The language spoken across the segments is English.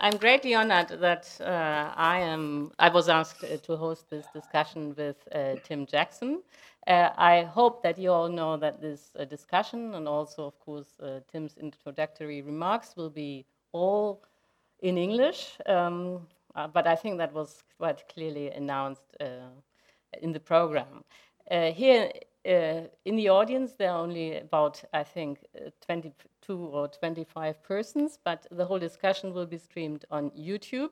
I'm greatly honored that uh, I am. I was asked uh, to host this discussion with uh, Tim Jackson. Uh, I hope that you all know that this uh, discussion and also, of course, uh, Tim's introductory remarks will be all in English. Um, but I think that was quite clearly announced in the program. here in the audience, there are only about, I think, 20 or 25 persons, but the whole discussion will be streamed on YouTube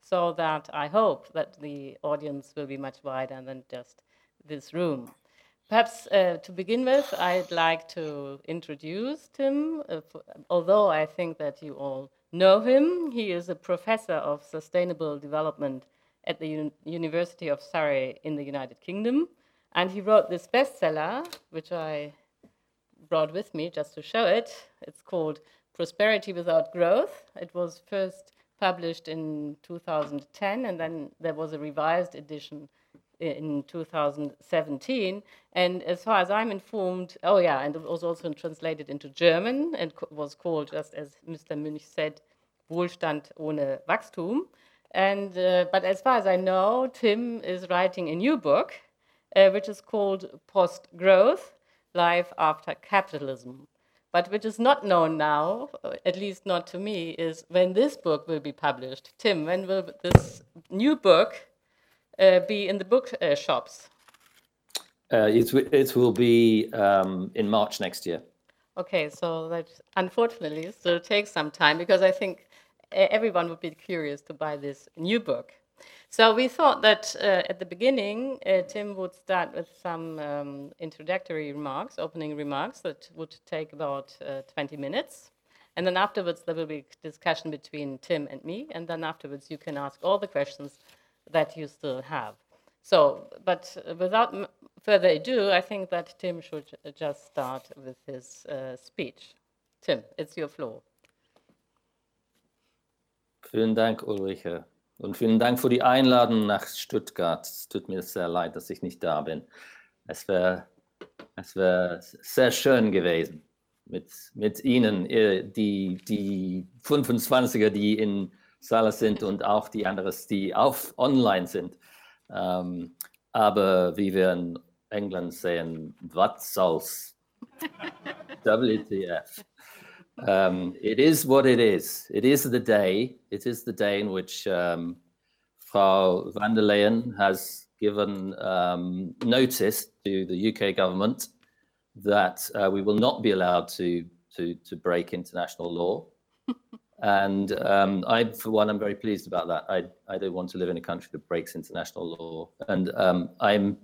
so that I hope that the audience will be much wider than just this room. Perhaps uh, to begin with, I'd like to introduce Tim, uh, although I think that you all know him. He is a professor of sustainable development at the Un University of Surrey in the United Kingdom. And he wrote this bestseller, which I brought with me just to show it. It's called Prosperity Without Growth. It was first published in 2010, and then there was a revised edition in 2017. And as far as I'm informed, oh yeah, and it was also translated into German and was called, just as Mr. Münch said, Wohlstand ohne Wachstum. And, uh, but as far as I know, Tim is writing a new book, uh, which is called Post Growth life after capitalism. But which is not known now, at least not to me, is when this book will be published. Tim, when will this new book uh, be in the book uh, shops? Uh, it, it will be um, in March next year. Okay, so that unfortunately still takes some time because I think everyone would be curious to buy this new book. So we thought that uh, at the beginning, uh, Tim would start with some um, introductory remarks, opening remarks that would take about uh, 20 minutes. And then afterwards, there will be discussion between Tim and me. And then afterwards, you can ask all the questions that you still have. So, but without further ado, I think that Tim should just start with his uh, speech. Tim, it's your floor. Vielen Dank, Ulrike. Und vielen Dank für die Einladung nach Stuttgart. Es tut mir sehr leid, dass ich nicht da bin. Es wäre es wär sehr schön gewesen mit, mit Ihnen, die, die 25er, die in Saal sind und auch die anderen, die auf online sind. Ähm, aber wie wir in England sehen, was soll's? WTF. Um, it is what it is. It is the day. It is the day in which um, Frau von der Leyen has given um, notice to the UK government that uh, we will not be allowed to to, to break international law. and um, I, for one, I'm very pleased about that. I I don't want to live in a country that breaks international law, and um, I'm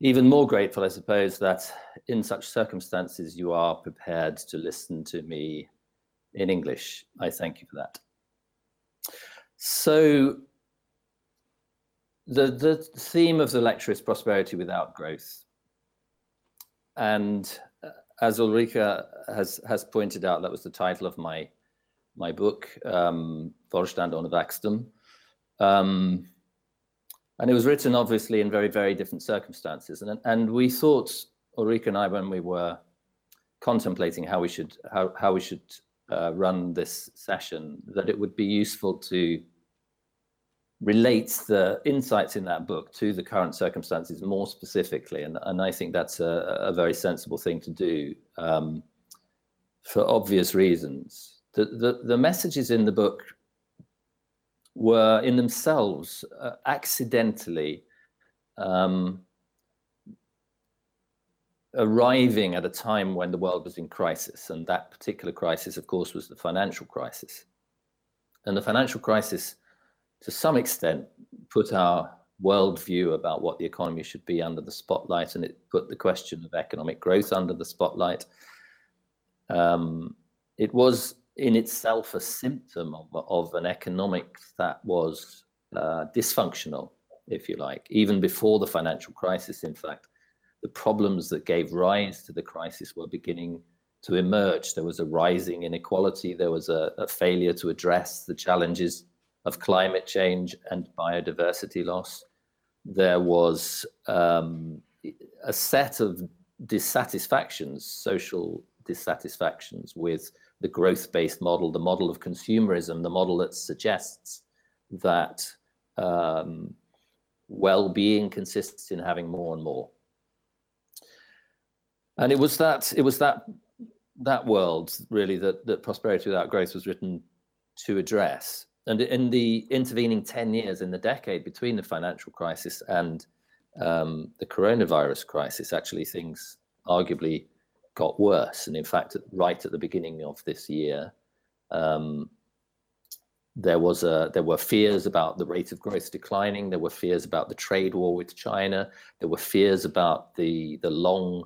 even more grateful, I suppose, that in such circumstances you are prepared to listen to me in English. I thank you for that. So, the, the theme of the lecture is prosperity without growth. And uh, as Ulrika has, has pointed out, that was the title of my, my book, um, Wohlstand ohne Wachstum. Um, and it was written obviously in very very different circumstances. And and we thought Ulrika and I when we were contemplating how we should how, how we should uh, run this session that it would be useful to relate the insights in that book to the current circumstances more specifically. And, and I think that's a, a very sensible thing to do um, for obvious reasons. The, the the messages in the book were in themselves uh, accidentally um, arriving at a time when the world was in crisis. And that particular crisis, of course, was the financial crisis. And the financial crisis, to some extent, put our worldview about what the economy should be under the spotlight, and it put the question of economic growth under the spotlight. Um, it was in itself a symptom of, of an economic that was uh, dysfunctional, if you like, even before the financial crisis. In fact, the problems that gave rise to the crisis were beginning to emerge. There was a rising inequality, there was a, a failure to address the challenges of climate change and biodiversity loss. There was um, a set of dissatisfactions, social dissatisfactions with the growth based model, the model of consumerism, the model that suggests that um, well being consists in having more and more. And it was that it was that that world really that, that prosperity without growth was written to address. And in the intervening 10 years, in the decade between the financial crisis and um, the coronavirus crisis, actually things arguably got worse. And in fact, right at the beginning of this year, um, there was a there were fears about the rate of growth declining. There were fears about the trade war with China. There were fears about the the long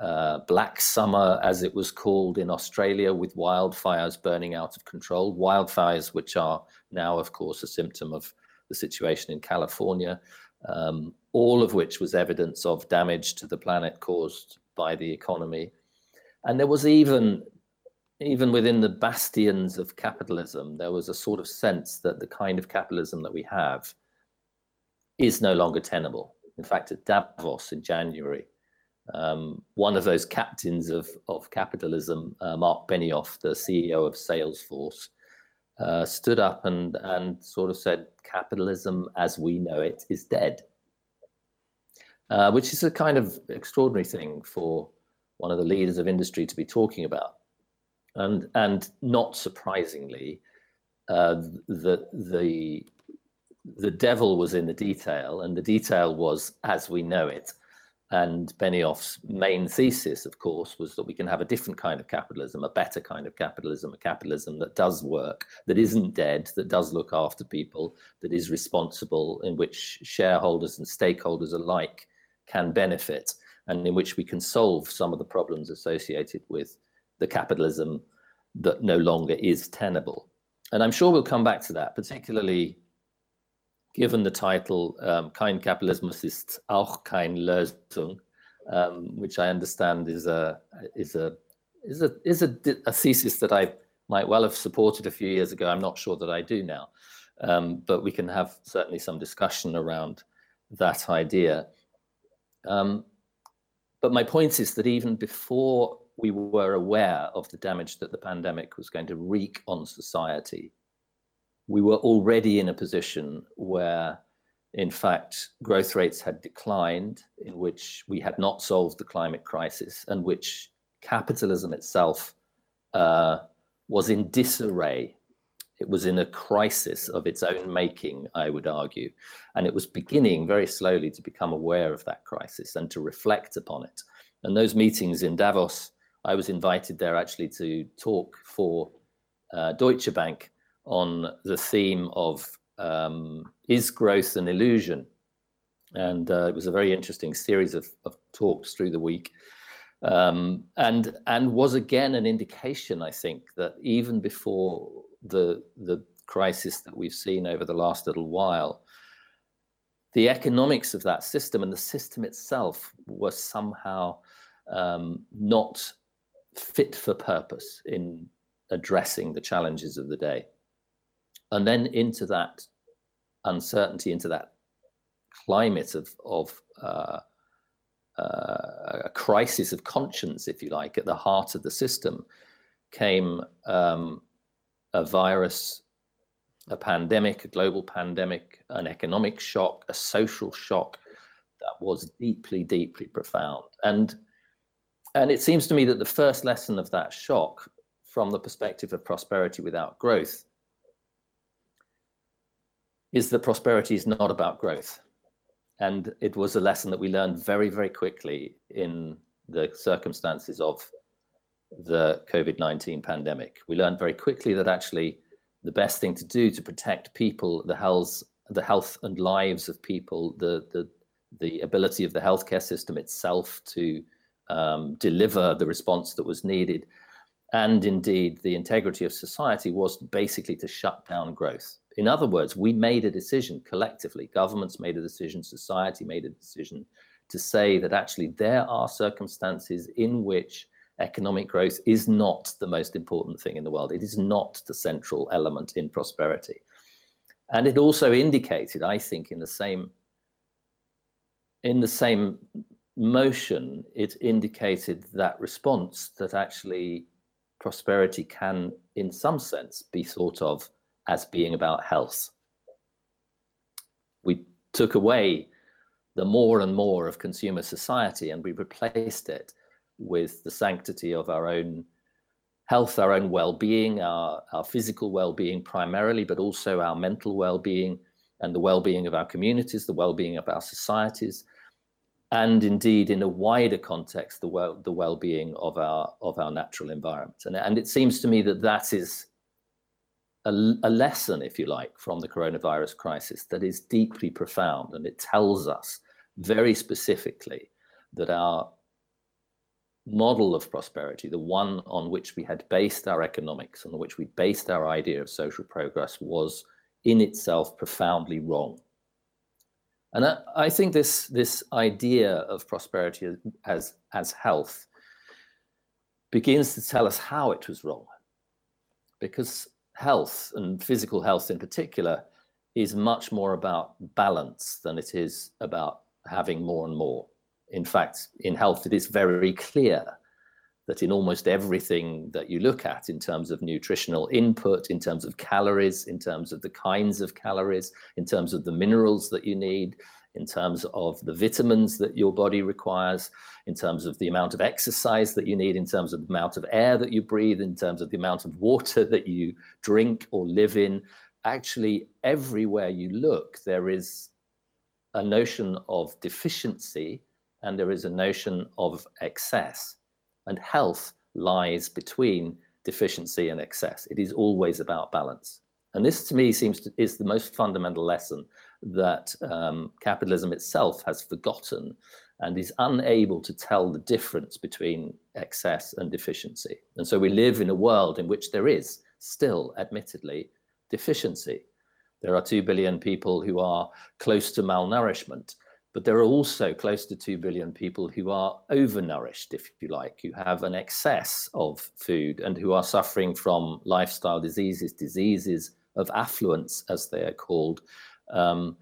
uh, black summer, as it was called in Australia, with wildfires burning out of control. Wildfires, which are now, of course, a symptom of the situation in California. Um, all of which was evidence of damage to the planet caused by the economy. And there was even, even within the bastions of capitalism, there was a sort of sense that the kind of capitalism that we have is no longer tenable. In fact, at Davos in January, um, one of those captains of, of capitalism, uh, Mark Benioff, the CEO of Salesforce, uh, stood up and, and sort of said, capitalism as we know it is dead. Uh, which is a kind of extraordinary thing for one of the leaders of industry to be talking about. And, and not surprisingly, uh, the, the, the devil was in the detail, and the detail was as we know it. And Benioff's main thesis, of course, was that we can have a different kind of capitalism, a better kind of capitalism, a capitalism that does work, that isn't dead, that does look after people, that is responsible, in which shareholders and stakeholders alike can benefit, and in which we can solve some of the problems associated with the capitalism that no longer is tenable. And I'm sure we'll come back to that, particularly given the title um, Kein Kapitalismus ist auch kein Lösung, um, which I understand is a is a is a is a, a, thesis that I might well have supported a few years ago. I'm not sure that I do now, um, but we can have certainly some discussion around that idea. Um, but my point is that even before we were aware of the damage that the pandemic was going to wreak on society, we were already in a position where, in fact, growth rates had declined, in which we had not solved the climate crisis, and which capitalism itself uh, was in disarray. It was in a crisis of its own making, I would argue. And it was beginning very slowly to become aware of that crisis and to reflect upon it. And those meetings in Davos, I was invited there actually to talk for uh, Deutsche Bank on the theme of um, is growth an illusion? And uh, it was a very interesting series of, of talks through the week. Um, and and was again an indication, I think, that even before the the crisis that we've seen over the last little while, the economics of that system and the system itself were somehow um, not fit for purpose in addressing the challenges of the day. And then into that uncertainty, into that climate of of uh, uh, a crisis of conscience, if you like, at the heart of the system, came um, a virus, a pandemic, a global pandemic, an economic shock, a social shock that was deeply, deeply profound. And and it seems to me that the first lesson of that shock, from the perspective of prosperity without growth, is that prosperity is not about growth. And it was a lesson that we learned very, very quickly in the circumstances of the COVID 19 pandemic. We learned very quickly that actually the best thing to do to protect people, the health, the health and lives of people, the, the, the ability of the healthcare system itself to um, deliver the response that was needed, and indeed the integrity of society was basically to shut down growth. In other words, we made a decision collectively, governments made a decision, society made a decision to say that actually there are circumstances in which economic growth is not the most important thing in the world. It is not the central element in prosperity. And it also indicated, I think, in the same in the same motion, it indicated that response that actually prosperity can, in some sense, be thought of as being about health. We took away the more and more of consumer society and we replaced it with the sanctity of our own health, our own well-being, our, our physical well-being primarily, but also our mental well-being and the well-being of our communities, the well-being of our societies, and indeed in a wider context, the well the well-being of our of our natural environment. And, and it seems to me that that is a, a lesson, if you like, from the coronavirus crisis that is deeply profound, and it tells us very specifically that our model of prosperity, the one on which we had based our economics, on which we based our idea of social progress, was in itself profoundly wrong. And I, I think this, this idea of prosperity as, as health begins to tell us how it was wrong. Because health, and physical health in particular, is much more about balance than it is about having more and more in fact, in health, it is very clear that in almost everything that you look at in terms of nutritional input, in terms of calories, in terms of the kinds of calories, in terms of the minerals that you need, in terms of the vitamins that your body requires, in terms of the amount of exercise that you need, in terms of the amount of air that you breathe, in terms of the amount of water that you drink or live in. Actually, everywhere you look, there is a notion of deficiency and there is a notion of excess. And health lies between deficiency and excess. It is always about balance. And this, to me, seems to, is the most fundamental lesson that um, capitalism itself has forgotten and is unable to tell the difference between excess and deficiency. And so we live in a world in which there is still, admittedly, deficiency. There are 2 billion people who are close to malnourishment. But there are also close to 2 billion people who are overnourished, if you like, who have an excess of food and who are suffering from lifestyle diseases, diseases of affluence, as they are called, um,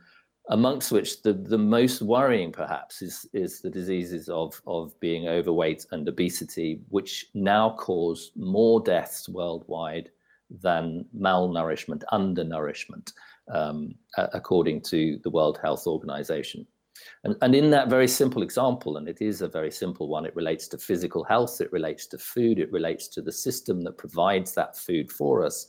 amongst which the, the most worrying perhaps is, is the diseases of, of being overweight and obesity, which now cause more deaths worldwide than malnourishment, undernourishment, um, according to the World Health Organization. And, and in that very simple example, and it is a very simple one, it relates to physical health, it relates to food, it relates to the system that provides that food for us.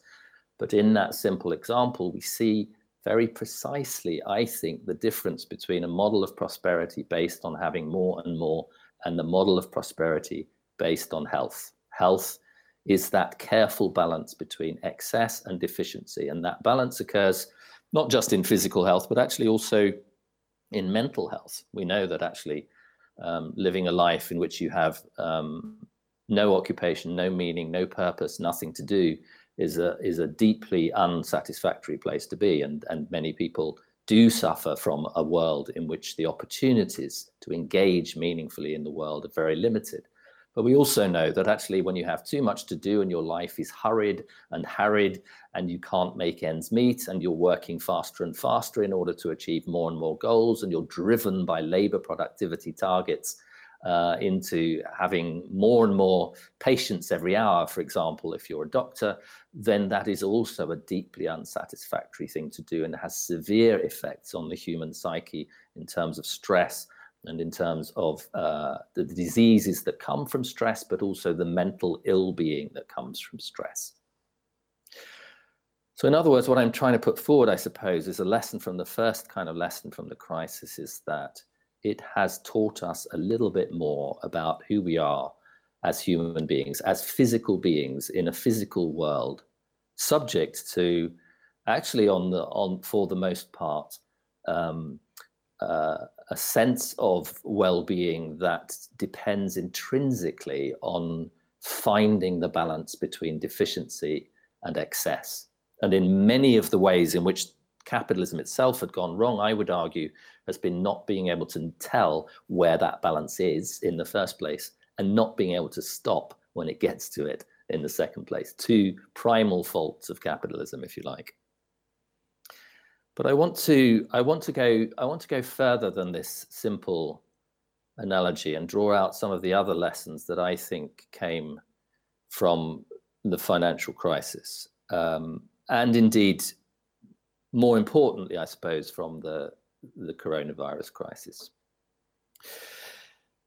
But in that simple example, we see very precisely, I think, the difference between a model of prosperity based on having more and more and the model of prosperity based on health. Health is that careful balance between excess and deficiency. And that balance occurs not just in physical health, but actually also in mental health. We know that actually um, living a life in which you have um, no occupation, no meaning, no purpose, nothing to do is a is a deeply unsatisfactory place to be, and and many people do suffer from a world in which the opportunities to engage meaningfully in the world are very limited. But we also know that actually, when you have too much to do and your life is hurried and harried, and you can't make ends meet, and you're working faster and faster in order to achieve more and more goals, and you're driven by labor productivity targets uh, into having more and more patients every hour, for example, if you're a doctor, then that is also a deeply unsatisfactory thing to do and has severe effects on the human psyche in terms of stress and in terms of uh, the diseases that come from stress, but also the mental ill-being that comes from stress. So in other words, what I'm trying to put forward, I suppose, is a lesson from the first kind of lesson from the crisis is that it has taught us a little bit more about who we are as human beings, as physical beings in a physical world, subject to actually on the on for the most part um, uh, a sense of well-being that depends intrinsically on finding the balance between deficiency and excess. And in many of the ways in which capitalism itself had gone wrong, I would argue, has been not being able to tell where that balance is in the first place and not being able to stop when it gets to it in the second place. Two primal faults of capitalism, if you like. But I want to I want to go I want to go further than this simple analogy and draw out some of the other lessons that I think came from the financial crisis, um, and indeed, more importantly, I suppose, from the the coronavirus crisis.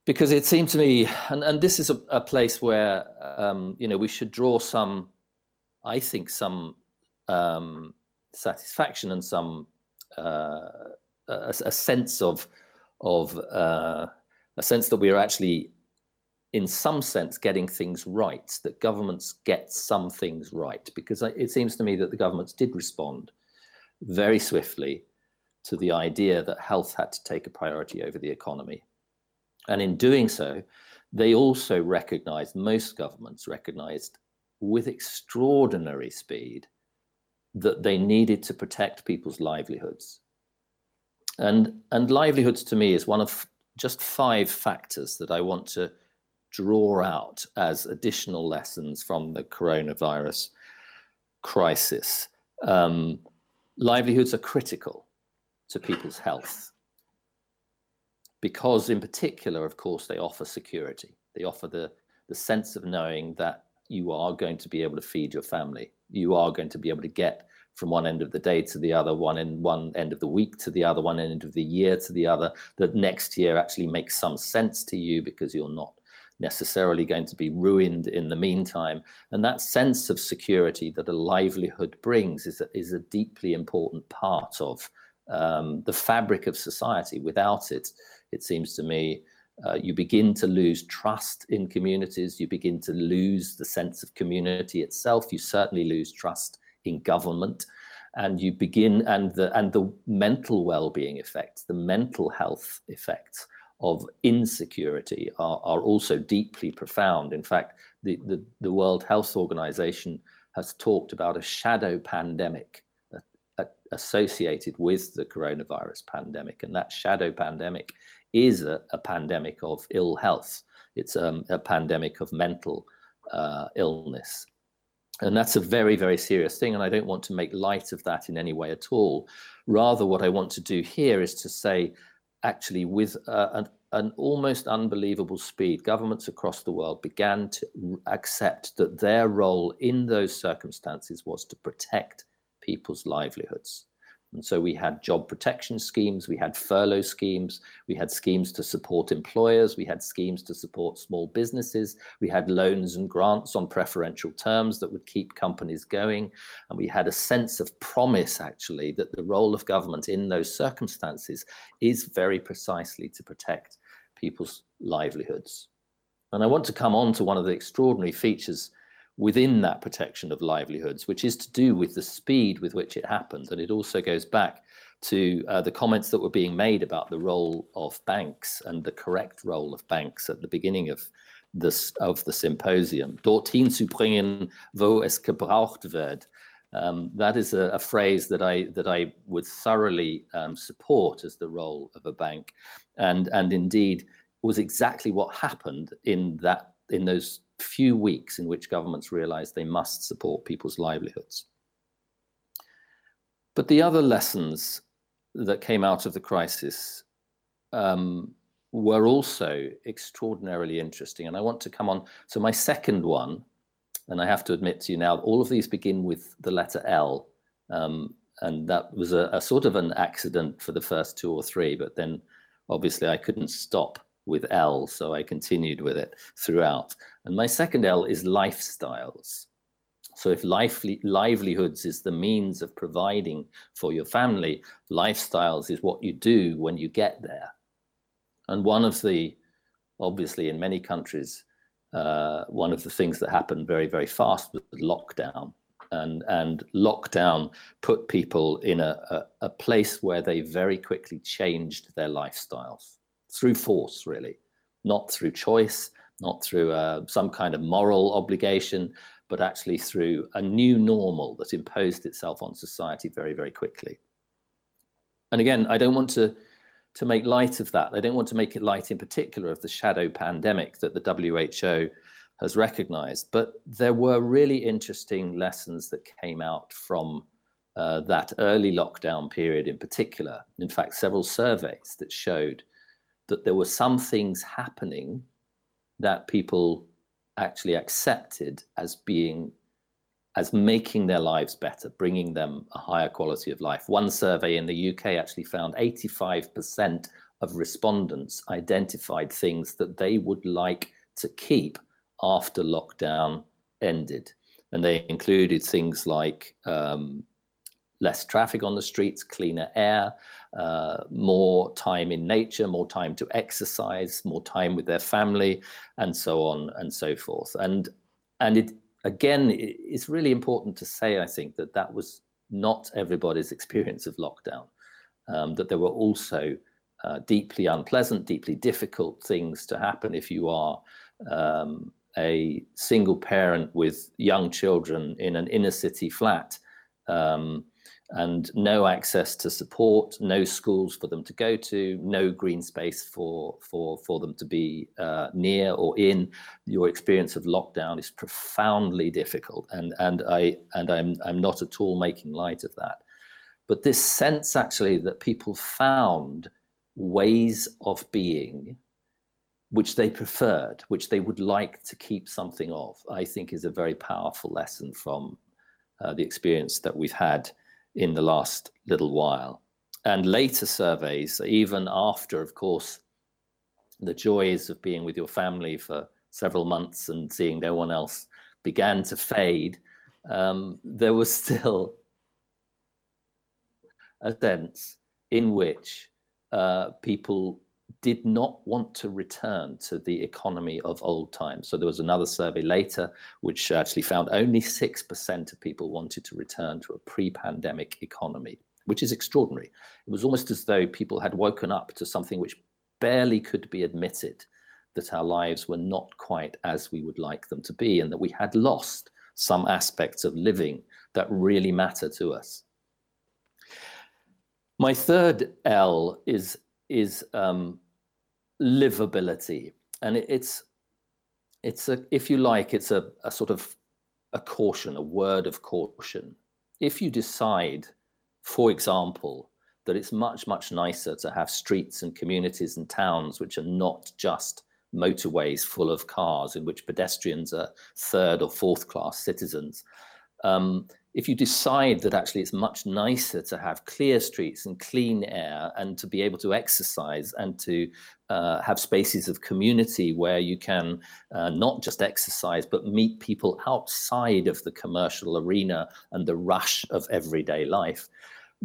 Because it seemed to me, and, and this is a, a place where um, you know we should draw some, I think, some um, satisfaction and some uh, a, a, sense of of uh, a sense that we are actually in some sense getting things right that governments get some things right. Because it seems to me that the governments did respond very swiftly to the idea that health had to take a priority over the economy. And in doing so they also recognized most governments recognized with extraordinary speed that they needed to protect people's livelihoods. And, and livelihoods to me is one of just five factors that I want to draw out as additional lessons from the coronavirus crisis. Um, livelihoods are critical to people's health because, in particular, of course, they offer security. They offer the, the sense of knowing that you are going to be able to feed your family. You are going to be able to get from one end of the day to the other, one in one end of the week to the other, one end of the year to the other. That next year actually makes some sense to you because you're not necessarily going to be ruined in the meantime. And that sense of security that a livelihood brings is a, is a deeply important part of um, the fabric of society. Without it, it seems to me, uh, you begin to lose trust in communities. You begin to lose the sense of community itself. You certainly lose trust in government. And you begin, and the and the mental well-being effects, the mental health effects of insecurity are, are also deeply profound. In fact, the, the, the World Health Organization has talked about a shadow pandemic associated with the coronavirus pandemic. And that shadow pandemic is a, a pandemic of ill health. It's um, a pandemic of mental uh, illness. And that's a very, very serious thing. And I don't want to make light of that in any way at all. Rather, what I want to do here is to say, actually, with uh, an, an almost unbelievable speed, governments across the world began to accept that their role in those circumstances was to protect people's livelihoods. And so we had job protection schemes, we had furlough schemes, we had schemes to support employers, we had schemes to support small businesses, we had loans and grants on preferential terms that would keep companies going. And we had a sense of promise, actually, that the role of government in those circumstances is very precisely to protect people's livelihoods. And I want to come on to one of the extraordinary features within that protection of livelihoods, which is to do with the speed with which it happened. And it also goes back to uh, the comments that were being made about the role of banks and the correct role of banks at the beginning of this of the symposium. Dorthin zu bringen, wo es gebraucht wird. Um, that is a, a, phrase that I that I would thoroughly um, support as the role of a bank, and and indeed was exactly what happened in that in those few weeks in which governments realized they must support people's livelihoods. But the other lessons that came out of the crisis um, were also extraordinarily interesting. And I want to come on. So, my second one, and I have to admit to you now, all of these begin with the letter L. Um, and that was a, a, sort of an accident for the first two or three, but then obviously I couldn't stop with L, so I continued with it throughout. And my second L is lifestyles. So if lively, livelihoods is the means of providing for your family, lifestyles is what you do when you get there. And one of the, obviously in many countries, uh, one of the things that happened very, very fast was lockdown. And, and lockdown put people in a, a, a place where they very quickly changed their lifestyles through force, really, not through choice, not through uh, some kind of moral obligation, but actually through a new normal that imposed itself on society very, very quickly. And again, I don't want to to make light of that. I don't want to make it light in particular of the shadow pandemic that the WHO has recognized, but there were really interesting lessons that came out from uh, that early lockdown period in particular. In fact, several surveys that showed that there were some things happening that people actually accepted as being as making their lives better, bringing them a higher quality of life. One survey in the UK actually found 85% of respondents identified things that they would like to keep after lockdown ended. And they included things like um, less traffic on the streets, cleaner air, uh, more time in nature, more time to exercise, more time with their family, and so on and so forth. And and it again, it's really important to say, I think, that that was not everybody's experience of lockdown. Um, that there were also uh, deeply unpleasant, deeply difficult things to happen if you are um, a single parent with young children in an inner city flat. Um, and no access to support, no schools for them to go to, no green space for for for them to be uh, near or in. Your experience of lockdown is profoundly difficult, and and I and I'm I'm not at all making light of that. But this sense actually that people found ways of being which they preferred, which they would like to keep something of, I think is a very powerful lesson from uh, the experience that we've had in the last little while. And later surveys, even after, of course, the joys of being with your family for several months and seeing no one else began to fade, um, there was still a sense in which uh, people did not want to return to the economy of old times. So there was another survey later which actually found only 6% of people wanted to return to a pre pandemic economy, which is extraordinary. It was almost as though people had woken up to something which barely could be admitted that our lives were not quite as we would like them to be and that we had lost some aspects of living that really matter to us. My third L is is um, livability, and it, it's it's a if you like, it's a, a sort of a caution, a word of caution. If you decide, for example, that it's much much nicer to have streets and communities and towns which are not just motorways full of cars in which pedestrians are third or fourth class citizens. Um, if you decide that actually it's much nicer to have clear streets and clean air and to be able to exercise and to uh, have spaces of community where you can uh, not just exercise but meet people outside of the commercial arena and the rush of everyday life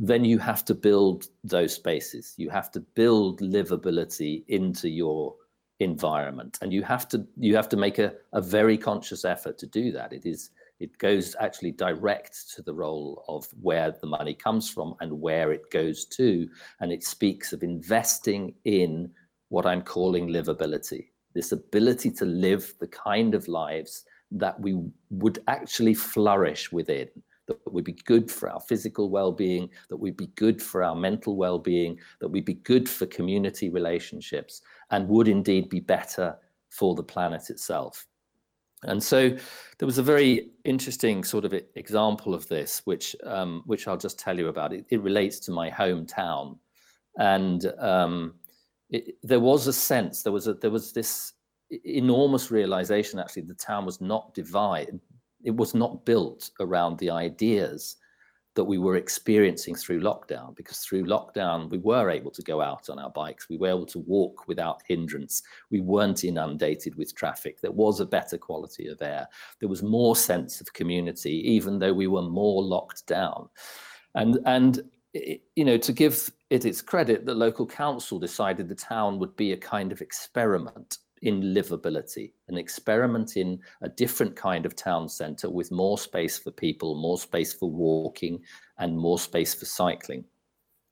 then you have to build those spaces. You have to build livability into your environment. And you have to you have to make a, a very conscious effort to do that. It is it goes actually direct to the role of where the money comes from and where it goes to. And it speaks of investing in what I'm calling livability this ability to live the kind of lives that we would actually flourish within, that would be good for our physical well being, that would be good for our mental well being, that would be good for community relationships, and would indeed be better for the planet itself. And so there was a very interesting sort of example of this, which um, which I'll just tell you about. It, it relates to my hometown, and um, it, there was a sense there was a there was this enormous realization. Actually, the town was not divided; it was not built around the ideas that we were experiencing through lockdown because through lockdown we were able to go out on our bikes. We were able to walk without hindrance. We weren't inundated with traffic. There was a better quality of air. There was more sense of community even though we were more locked down. And and you know to give it its credit the local council decided the town would be a kind of experiment in livability, an experiment in a different kind of town centre with more space for people, more space for walking, and more space for cycling.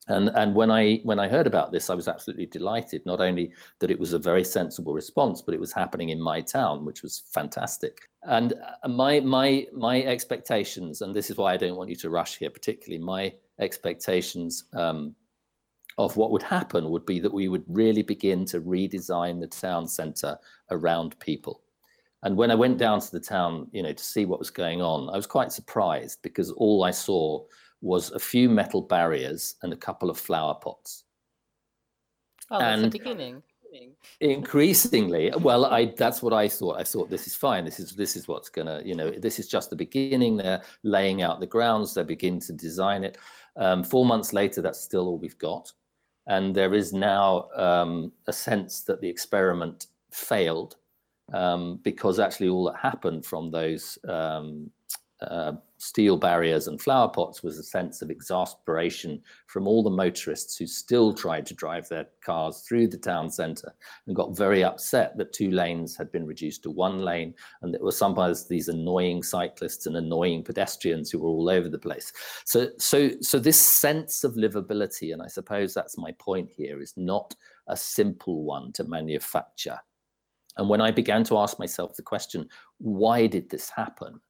And, and when I when I heard about this, I was absolutely delighted. Not only that it was a very sensible response, but it was happening in my town, which was fantastic. And uh, my my my expectations, and this is why I don't want you to rush here, particularly my expectations um, of what would happen would be that we would really begin to redesign the town centre around people. And when I went down to the town, you know, to see what was going on, I was quite surprised because all I saw was a few metal barriers and a couple of flower pots. Oh, that's and, the beginning. increasingly well i that's what i thought i thought this is fine this is this is what's gonna you know this is just the beginning they're laying out the grounds they begin to design it um, four months later that's still all we've got and there is now um, a sense that the experiment failed um, because actually all that happened from those um, uh, steel barriers and flower pots was a sense of exasperation from all the motorists who still tried to drive their cars through the town centre and got very upset that two lanes had been reduced to one lane and there were sometimes these annoying cyclists and annoying pedestrians who were all over the place. So so so this sense of livability and i suppose that's my point here is not a simple one to manufacture. And when i began to ask myself the question why did this happen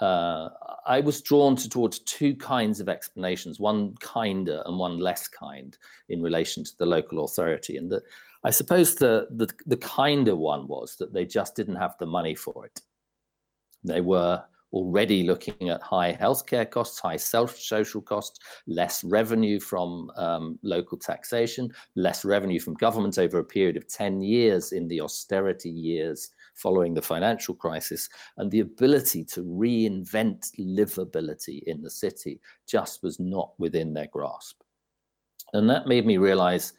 uh, I was drawn to, towards two kinds of explanations, one kinder and one less kind in relation to the local authority. And the, I suppose the, the, the kinder one was that they just didn't have the money for it. They were already looking at high healthcare costs, high self-social costs, less revenue from um, local taxation, less revenue from government over a period of 10 years in the austerity years following the financial crisis, and the ability to reinvent livability in the city just was not within their grasp. And that made me realize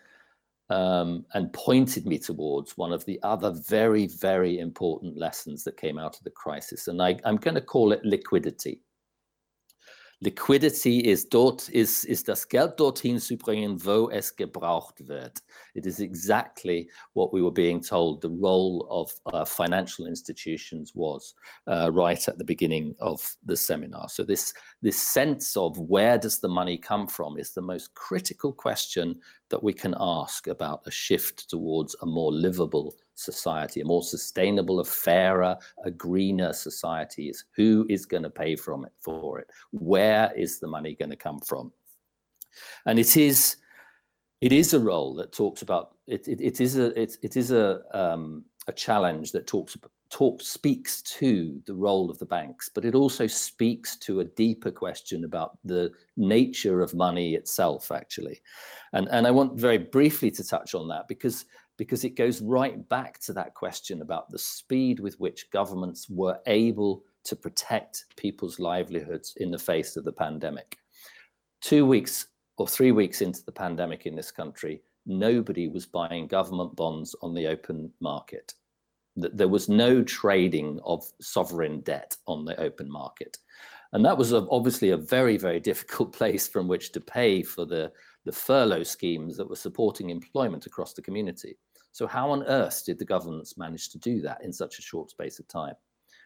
um, and pointed me towards one of the other very, very important lessons that came out of the crisis. And I, I'm going to call it liquidity. Liquidity is dort is das Geld dorthin zu bringen, wo es gebraucht wird. It is exactly what we were being told the role of uh, financial institutions was uh, right at the beginning of the seminar. So this this sense of where does the money come from is the most critical question that we can ask about a shift towards a more livable society, a more sustainable, a fairer, a greener society is who is going to pay from it for it? Where is the money going to come from? And it is it is a role that talks about it. It, it is a it, it is a um, a challenge that talks talk speaks to the role of the banks, but it also speaks to a deeper question about the nature of money itself, actually. And and I want very briefly to touch on that because because it goes right back to that question about the speed with which governments were able to protect people's livelihoods in the face of the pandemic. Two weeks or three weeks into the pandemic in this country, nobody was buying government bonds on the open market. There was no trading of sovereign debt on the open market. And that was obviously a very, very difficult place from which to pay for the, the furlough schemes that were supporting employment across the community. So how on earth did the governments manage to do that in such a short space of time?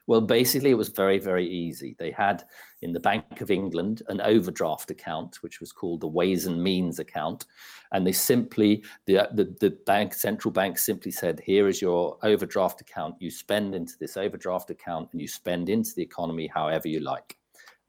Well, basically, it was very, very easy. They had in the Bank of England an overdraft account, which was called the Ways and Means account, and they simply the the, the bank central bank simply said, "Here is your overdraft account. You spend into this overdraft account, and you spend into the economy however you like."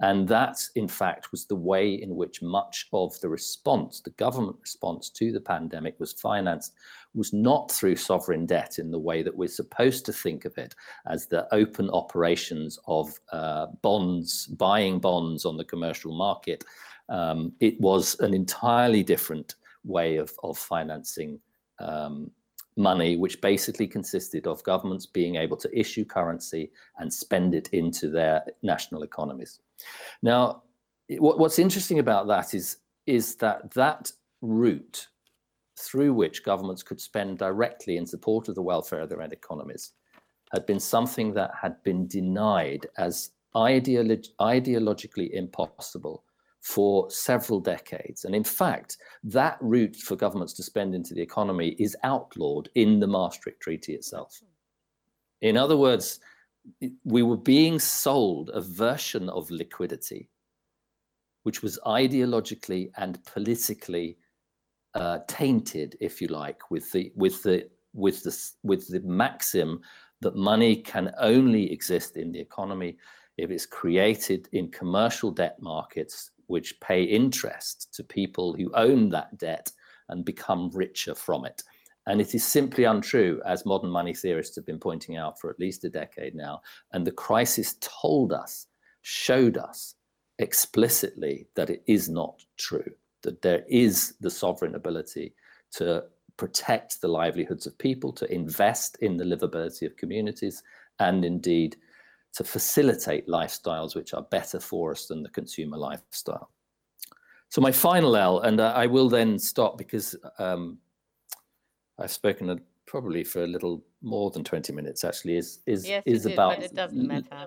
And that, in fact, was the way in which much of the response, the government response to the pandemic, was financed, was not through sovereign debt in the way that we're supposed to think of it as the open operations of uh, bonds, buying bonds on the commercial market. Um, it was an entirely different way of, of financing um, money, which basically consisted of governments being able to issue currency and spend it into their national economies. Now, what, what's interesting about that is, is that that route through which governments could spend directly in support of the welfare of their own economies had been something that had been denied as ideolog- ideologically impossible for several decades. And in fact, that route for governments to spend into the economy is outlawed in the Maastricht Treaty itself. In other words, we were being sold a version of liquidity which was ideologically and politically uh, tainted, if you like, with the with the with the with the maxim that money can only exist in the economy if it's created in commercial debt markets which pay interest to people who own that debt and become richer from it. And it is simply untrue, as modern money theorists have been pointing out for at least a decade now. And the crisis told us, showed us explicitly that it is not true, that there is the sovereign ability to protect the livelihoods of people, to invest in the livability of communities, and indeed to facilitate lifestyles which are better for us than the consumer lifestyle. So my final L, and I will then stop because um, I've spoken probably for a little more than 20 minutes actually, is, is, yes, is about... but it doesn't matter.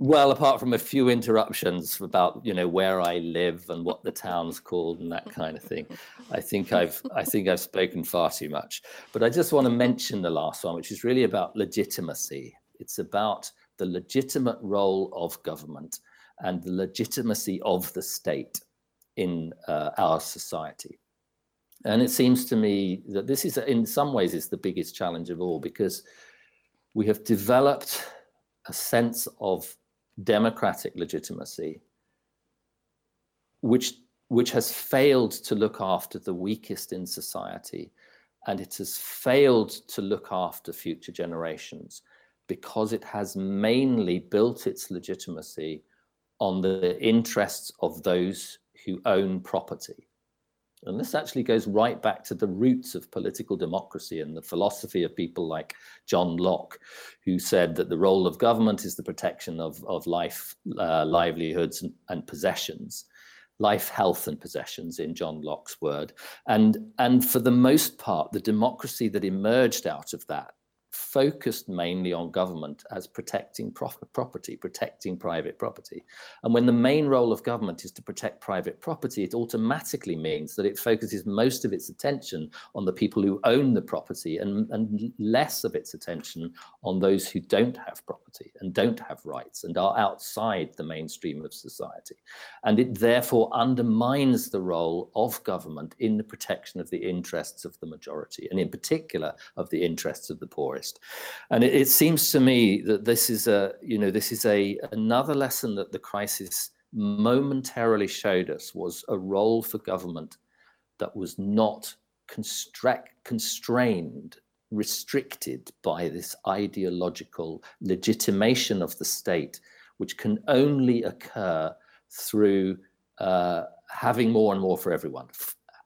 Well, apart from a few interruptions about you know where I live and what the town's called and that kind of thing, I think I've I think I've spoken far too much. But I just want to mention the last one, which is really about legitimacy. It's about the legitimate role of government and the legitimacy of the state in uh, our society. And it seems to me that this is, in some ways, is the biggest challenge of all because we have developed a sense of democratic legitimacy, which, which has failed to look after the weakest in society. And it has failed to look after future generations because it has mainly built its legitimacy on the interests of those who own property. And this actually goes right back to the roots of political democracy and the philosophy of people like John Locke, who said that the role of government is the protection of, of life, uh, livelihoods, and, and possessions life, health, and possessions, in John Locke's word. And, and for the most part, the democracy that emerged out of that focused mainly on government as protecting property, protecting private property. And when the main role of government is to protect private property, it automatically means that it focuses most of its attention on the people who own the property and, and less of its attention on those who don't have property and don't have rights and are outside the mainstream of society. And it therefore undermines the role of government in the protection of the interests of the majority, and in particular of the interests of the poorest. And it, it seems to me that this is a, you know, this is a another lesson that the crisis momentarily showed us was a role for government that was not constrained, restricted by this ideological legitimation of the state, which can only occur through uh, having more and more for everyone,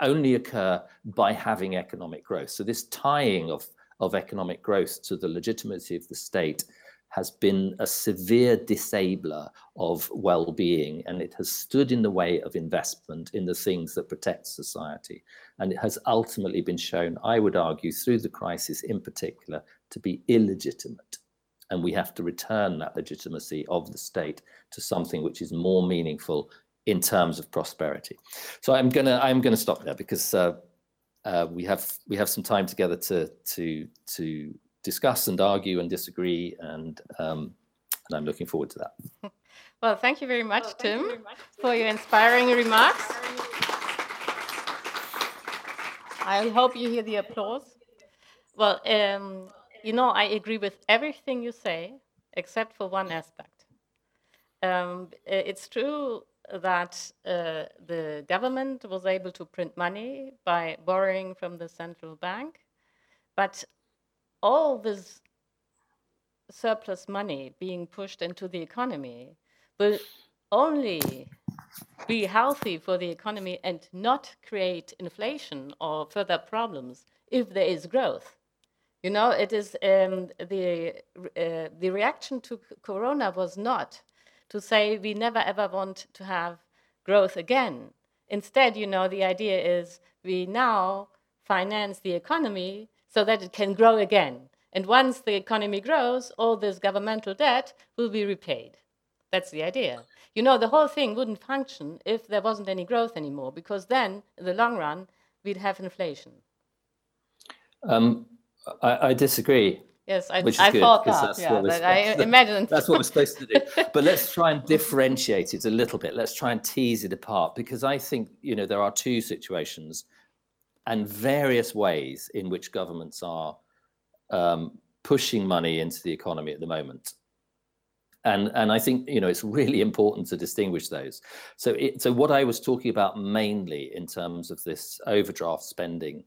only occur by having economic growth. So this tying of of economic growth to the legitimacy of the state has been a severe disabler of well-being and it has stood in the way of investment in the things that protect society. And it has ultimately been shown i would argue through the crisis in particular to be illegitimate. And we have to return that legitimacy of the state to something which is more meaningful in terms of prosperity. So i'm going to i'm going to stop there because uh, uh, we have we have some time together to to to discuss and argue and disagree, and um, and I'm looking forward to that. Well, thank you very much, well, Tim, you very much, for your inspiring remarks. I hope you hear the applause. Well, um, you know, I agree with everything you say, except for one aspect. Um, it's true that uh, the government was able to print money by borrowing from the central bank, but all this surplus money being pushed into the economy will only be healthy for the economy and not create inflation or further problems if there is growth. You know, it is um, the uh, the reaction to Corona was not to say we never ever want to have growth again. Instead, you know, the idea is we now finance the economy so that it can grow again. And once the economy grows, all this governmental debt will be repaid. That's the idea. You know, the whole thing wouldn't function if there wasn't any growth anymore, because then, in the long run, we'd have inflation. Um, I, I, disagree. Yes, I, which is I good, thought that. Yeah, that I imagined. That's what we're supposed to do. But let's try and differentiate it a little bit. Let's try and tease it apart because I think you know there are two situations and various ways in which governments are um, pushing money into the economy at the moment. And and I think you know it's really important to distinguish those. So it, so what I was talking about mainly in terms of this overdraft spending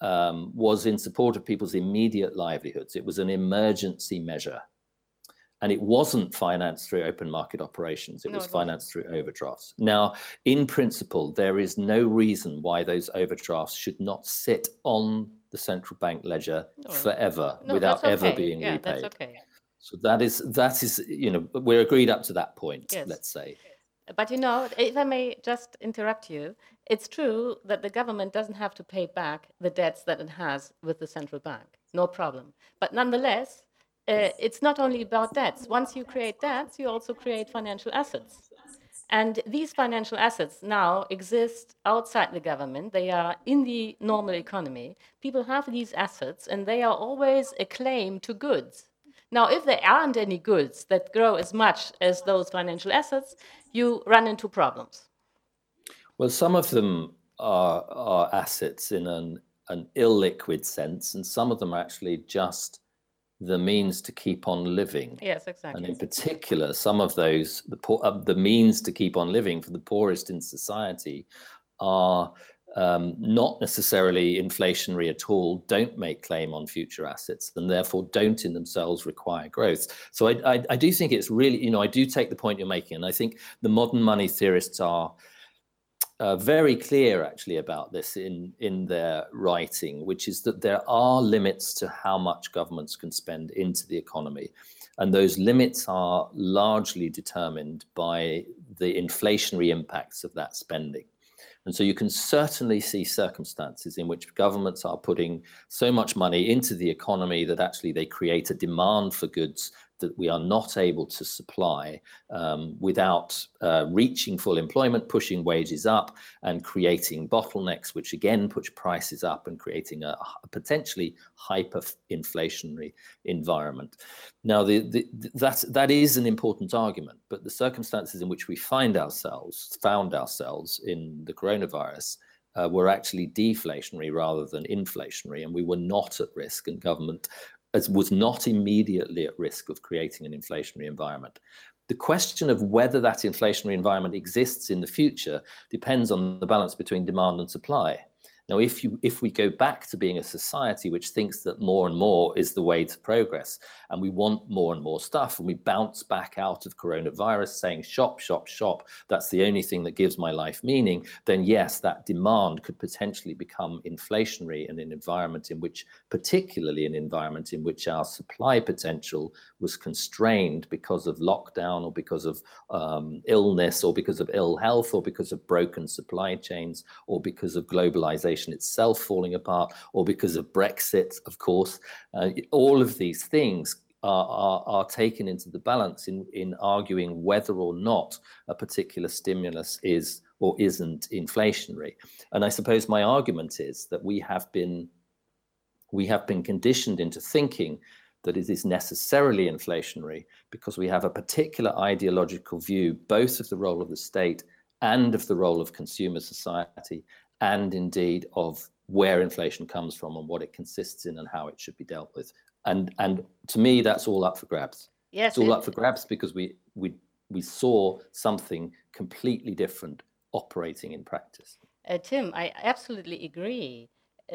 um, was in support of people's immediate livelihoods. It was an emergency measure. and it wasn't financed through open market operations. It No, was financed through overdrafts. Now, in principle, there is no reason why those overdrafts should not sit on the central bank ledger No. forever No, without that's ever being yeah, repaid. Okay. So that is that is you know we're agreed up to that point. Yes. Let's say. But you know, if I may just interrupt you, it's true that the government doesn't have to pay back the debts that it has with the central bank. No problem. But nonetheless, uh, it's not only about debts. Once you create debts, you also create financial assets. And these financial assets now exist outside the government. They are in the normal economy. People have these assets and they are always a claim to goods. Now, if there aren't any goods that grow as much as those financial assets, you run into problems. Well, some of them are are assets in an an illiquid sense, and some of them are actually just the means to keep on living. Yes, exactly. And in particular, some of those, the, poor, uh, the means to keep on living for the poorest in society are um, not necessarily inflationary at all, don't make claim on future assets, and therefore don't in themselves require growth. So I, I, I do think it's really, you know, I do take the point you're making, and I think the modern money theorists are uh, very clear actually about this in in their writing, which is that there are limits to how much governments can spend into the economy, and those limits are largely determined by the inflationary impacts of that spending. And so you can certainly see circumstances in which governments are putting so much money into the economy that actually they create a demand for goods that we are not able to supply um, without uh, reaching full employment, pushing wages up, and creating bottlenecks, which again push prices up and creating a, a potentially hyperinflationary environment. Now, the, the, that, that is an important argument, but the circumstances in which we find ourselves, found ourselves in the coronavirus, uh, were actually deflationary rather than inflationary, and we were not at risk, and government as was not immediately at risk of creating an inflationary environment. The question of whether that inflationary environment exists in the future depends on the balance between demand and supply. Now, if you if we go back to being a society which thinks that more and more is the way to progress, and we want more and more stuff, and we bounce back out of coronavirus saying shop, shop, shop, that's the only thing that gives my life meaning, then yes, that demand could potentially become inflationary in an environment in which, particularly an environment in which our supply potential was constrained because of lockdown or because of um, illness or because of ill health or because of broken supply chains or because of globalization itself falling apart or because of Brexit, of course. Uh, all of these things are, are, are, taken into the balance in, in arguing whether or not a particular stimulus is or isn't inflationary. And I suppose my argument is that we have been we have been conditioned into thinking that it is necessarily inflationary because we have a particular ideological view both of the role of the state and of the role of consumer society and indeed of where inflation comes from and what it consists in and how it should be dealt with. And and to me, that's all up for grabs. Yes, it's all it- up for grabs because we we we saw something completely different operating in practice. Uh, Tim, I absolutely agree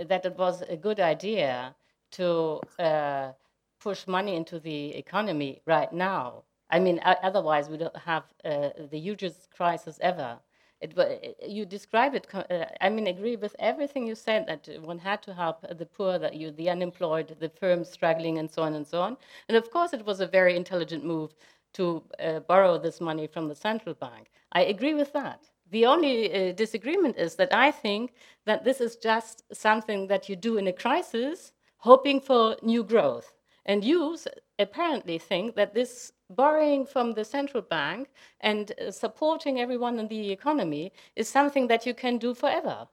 that it was a good idea to uh, push money into the economy right now. I mean, otherwise we don't have uh, the hugest crisis ever. It, uh, you describe it. Uh, I mean, agree with everything you said that one had to help the poor, that you, the unemployed, the firms struggling, and so on and so on. And of course, it was a very intelligent move to uh, borrow this money from the central bank. I agree with that. The only uh, disagreement is that I think that this is just something that you do in a crisis, hoping for new growth. And you apparently think that this borrowing from the central bank and uh, supporting everyone in the economy is something that you can do forever.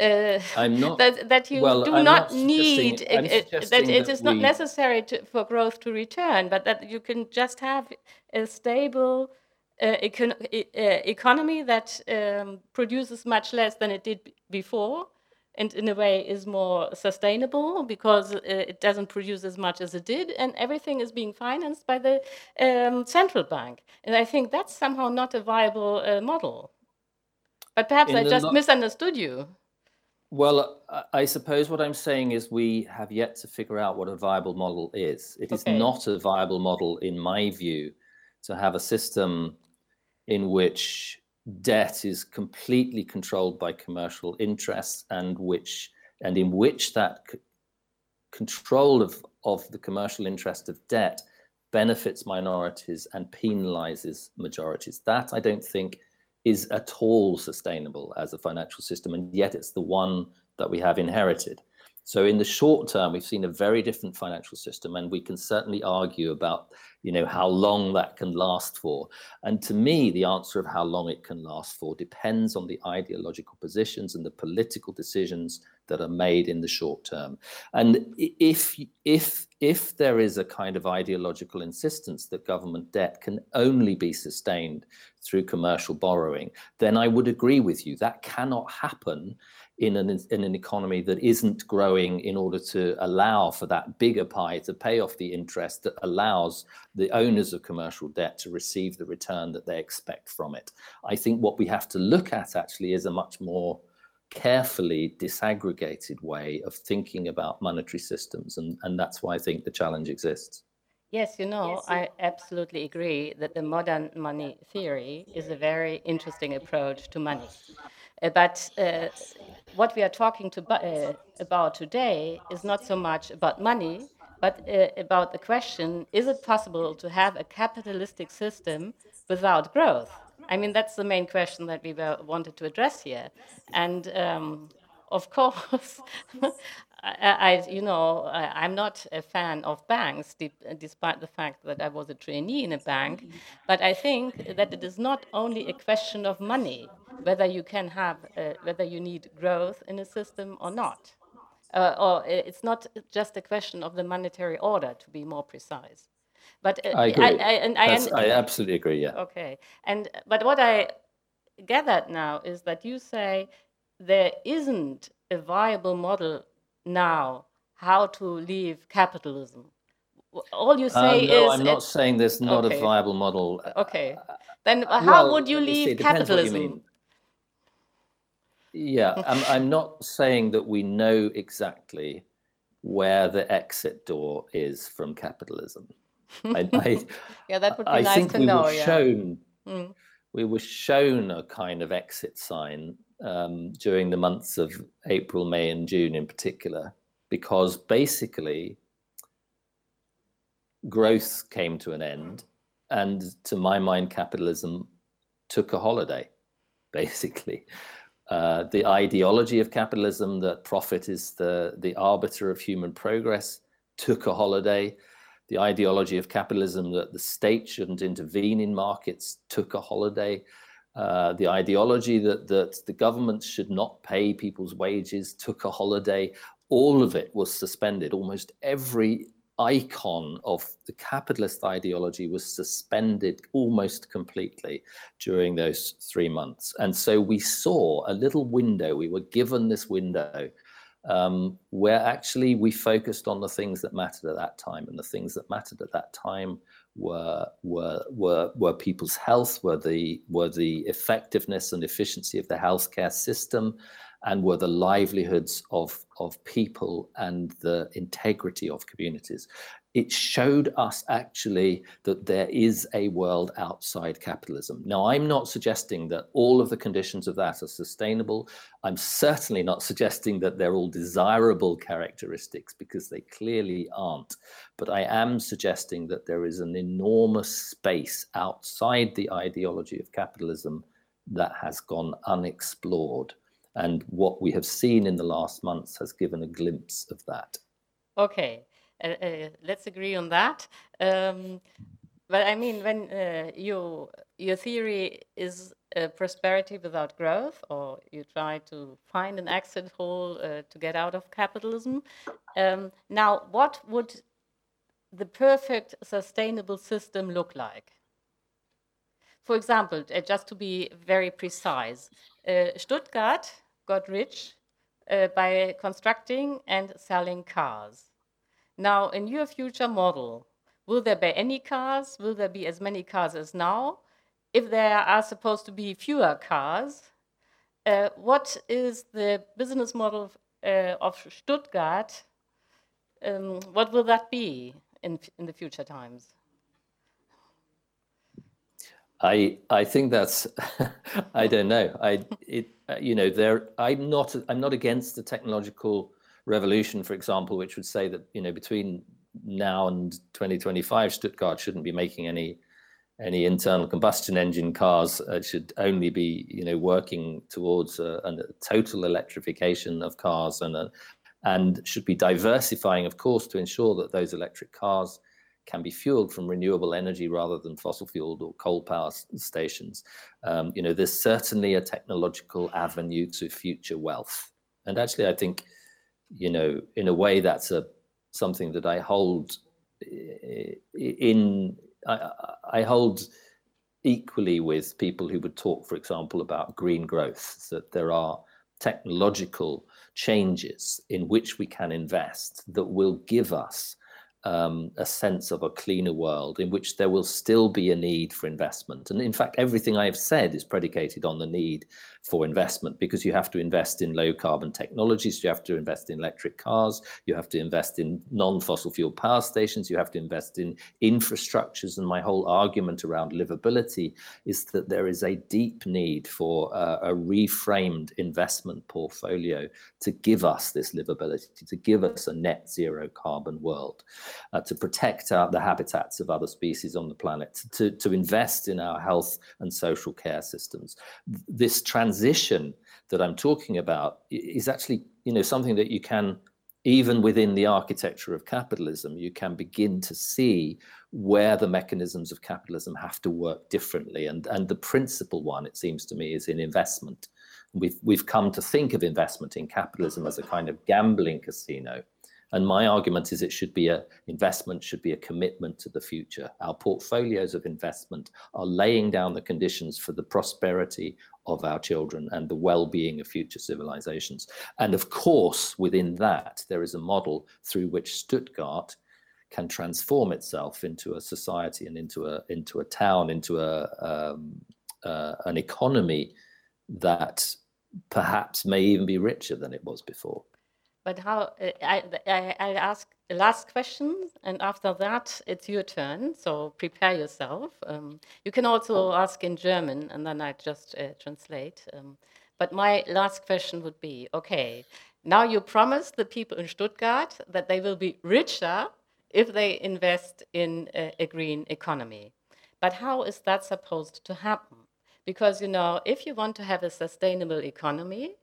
Uh, I'm not- that, that you well, do I'm not not need uh, uh, that it is it that is not necessary to, for growth to return, but that you can just have a stable uh, econ- uh, economy that um, produces much less than it did b- before, and in a way is more sustainable because uh, it doesn't produce as much as it did, and everything is being financed by the um, central bank. And I think that's somehow not a viable uh, model. But perhaps In I just misunderstood you. Well, I suppose what I'm saying is we have yet to figure out what a viable model is. It okay. is not a viable model, in my view, to have a system in which debt is completely controlled by commercial interests and which and in which that c- control of, of the commercial interest of debt benefits minorities and penalizes majorities. That I don't think is at all sustainable as a financial system, and yet it's the one that we have inherited. So in the short term, we've seen a very different financial system, and we can certainly argue about, you know, how long that can last for. And to me, the answer of how long it can last for depends on the ideological positions and the political decisions that are made in the short term. And if if if there is a kind of ideological insistence that government debt can only be sustained through commercial borrowing, then I would agree with you. That cannot happen in an in an economy that isn't growing in order to allow for that bigger pie to pay off the interest that allows the owners of commercial debt to receive the return that they expect from it. I think what we have to look at actually is a much more carefully disaggregated way of thinking about monetary systems and, and that's why I think the challenge exists. Yes, you know, yes, I absolutely agree that the modern money theory is a very interesting approach to money. Uh, but uh, what we are talking to, uh, about today is not so much about money, but uh, about the question is it possible to have a capitalistic system without growth? I mean, that's the main question that we were, wanted to address here. And um, of course, I, I, you know, I, am not a fan of banks, de despite the fact that I was a trainee in a bank. But I think that it is not only a question of money, whether you can have, uh, whether you need growth in a system or not. Uh, or it's not just a question of the monetary order, to be more precise. But uh, I agree. I, I, and I, I absolutely agree. Yeah. Okay. And but what I gathered now is that you say there isn't a viable model now how to leave capitalism. All you say um, no, is. I'm not saying there's not okay. a viable model. Okay. Then how well, would you leave capitalism? You yeah, I'm, I'm not saying that we know exactly where the exit door is from capitalism. I, I, yeah, that would be I nice think to we know. Were yeah. shown, mm. We were shown a kind of exit sign um, during the months of April, May, and June in particular, because basically growth came to an end. And to my mind, capitalism took a holiday, basically. Uh, the ideology of capitalism that profit is the, the arbiter of human progress took a holiday. The ideology of capitalism that the state shouldn't intervene in markets took a holiday. Uh, the ideology that, that the government should not pay people's wages took a holiday. All of it was suspended. Almost every icon of the capitalist ideology was suspended almost completely during those three months. And so we saw a little window, we were given this window um, where actually we focused on the things that mattered at that time. And the things that mattered at that time were were were were people's health, were the were the effectiveness and efficiency of the healthcare system, and were the livelihoods of of people and the integrity of communities it showed us actually that there is a world outside capitalism. Now, I'm not suggesting that all of the conditions of that are sustainable. I'm certainly not suggesting that they're all desirable characteristics because they clearly aren't. But I am suggesting that there is an enormous space outside the ideology of capitalism that has gone unexplored. And what we have seen in the last months has given a glimpse of that. Okay. Uh, uh, let's agree on that. Um, but I mean, when uh, you your theory is uh, prosperity without growth, or you try to find an exit hole uh, to get out of capitalism. Um, now, what would the perfect sustainable system look like? For example, uh, just to be very precise, Stuttgart got rich by constructing and selling cars. Now, in your future model, will there be any cars? Will there be as many cars as now? If there are supposed to be fewer cars, uh, what is the business model uh, of Stuttgart? Um, what will that be in, in the future times? I I think that's I don't know. I it you know there I'm not I'm not against the technological revolution, for example, which would say that you know between now and 2025, Stuttgart shouldn't be making any any internal combustion engine cars. Uh, should only be you know working towards a, a total electrification of cars and a, and should be diversifying, of course, to ensure that those electric cars can be fueled from renewable energy rather than fossil fueled or coal power stations. Um, you know, there's certainly a technological avenue to future wealth, and actually, I think, you know, in a way, that's a something that I hold in. I, I hold equally with people who would talk, for example, about green growth. That there are technological changes in which we can invest that will give us um, a sense of a cleaner world in which there will still be a need for investment. And in fact, everything I have said is predicated on the need for investment because you have to invest in low carbon technologies, you have to invest in electric cars, you have to invest in non fossil fuel power stations, you have to invest in infrastructures. And my whole argument around livability is that there is a deep need for uh, a reframed investment portfolio to give us this livability, to give us a net zero carbon world, uh, to protect our, the habitats of other species on the planet, to, to invest in our health and social care systems. This trans transition that I'm talking about is actually, you know, something that you can, even within the architecture of capitalism, you can begin to see where the mechanisms of capitalism have to work differently. And, and the principal one, it seems to me, is in investment. We've, we've come to think of investment in capitalism as a kind of gambling casino and my argument is it should be a investment, should be a commitment to the future. Our portfolios of investment are laying down the conditions for the prosperity of our children and the well-being of future civilizations. And of course, within that, there is a model through which Stuttgart can transform itself into a society and into a into a town, into a um, uh, an economy that perhaps may even be richer than it was before. But how, uh, I, I, I ask the last question, and after that, it's your turn. So prepare yourself. Um, you can also ask in German, and then I just uh, translate. Um, but my last question would be okay, now you promised the people in Stuttgart that they will be richer if they invest in a, a green economy. But how is that supposed to happen? Because, you know, if you want to have a sustainable economy,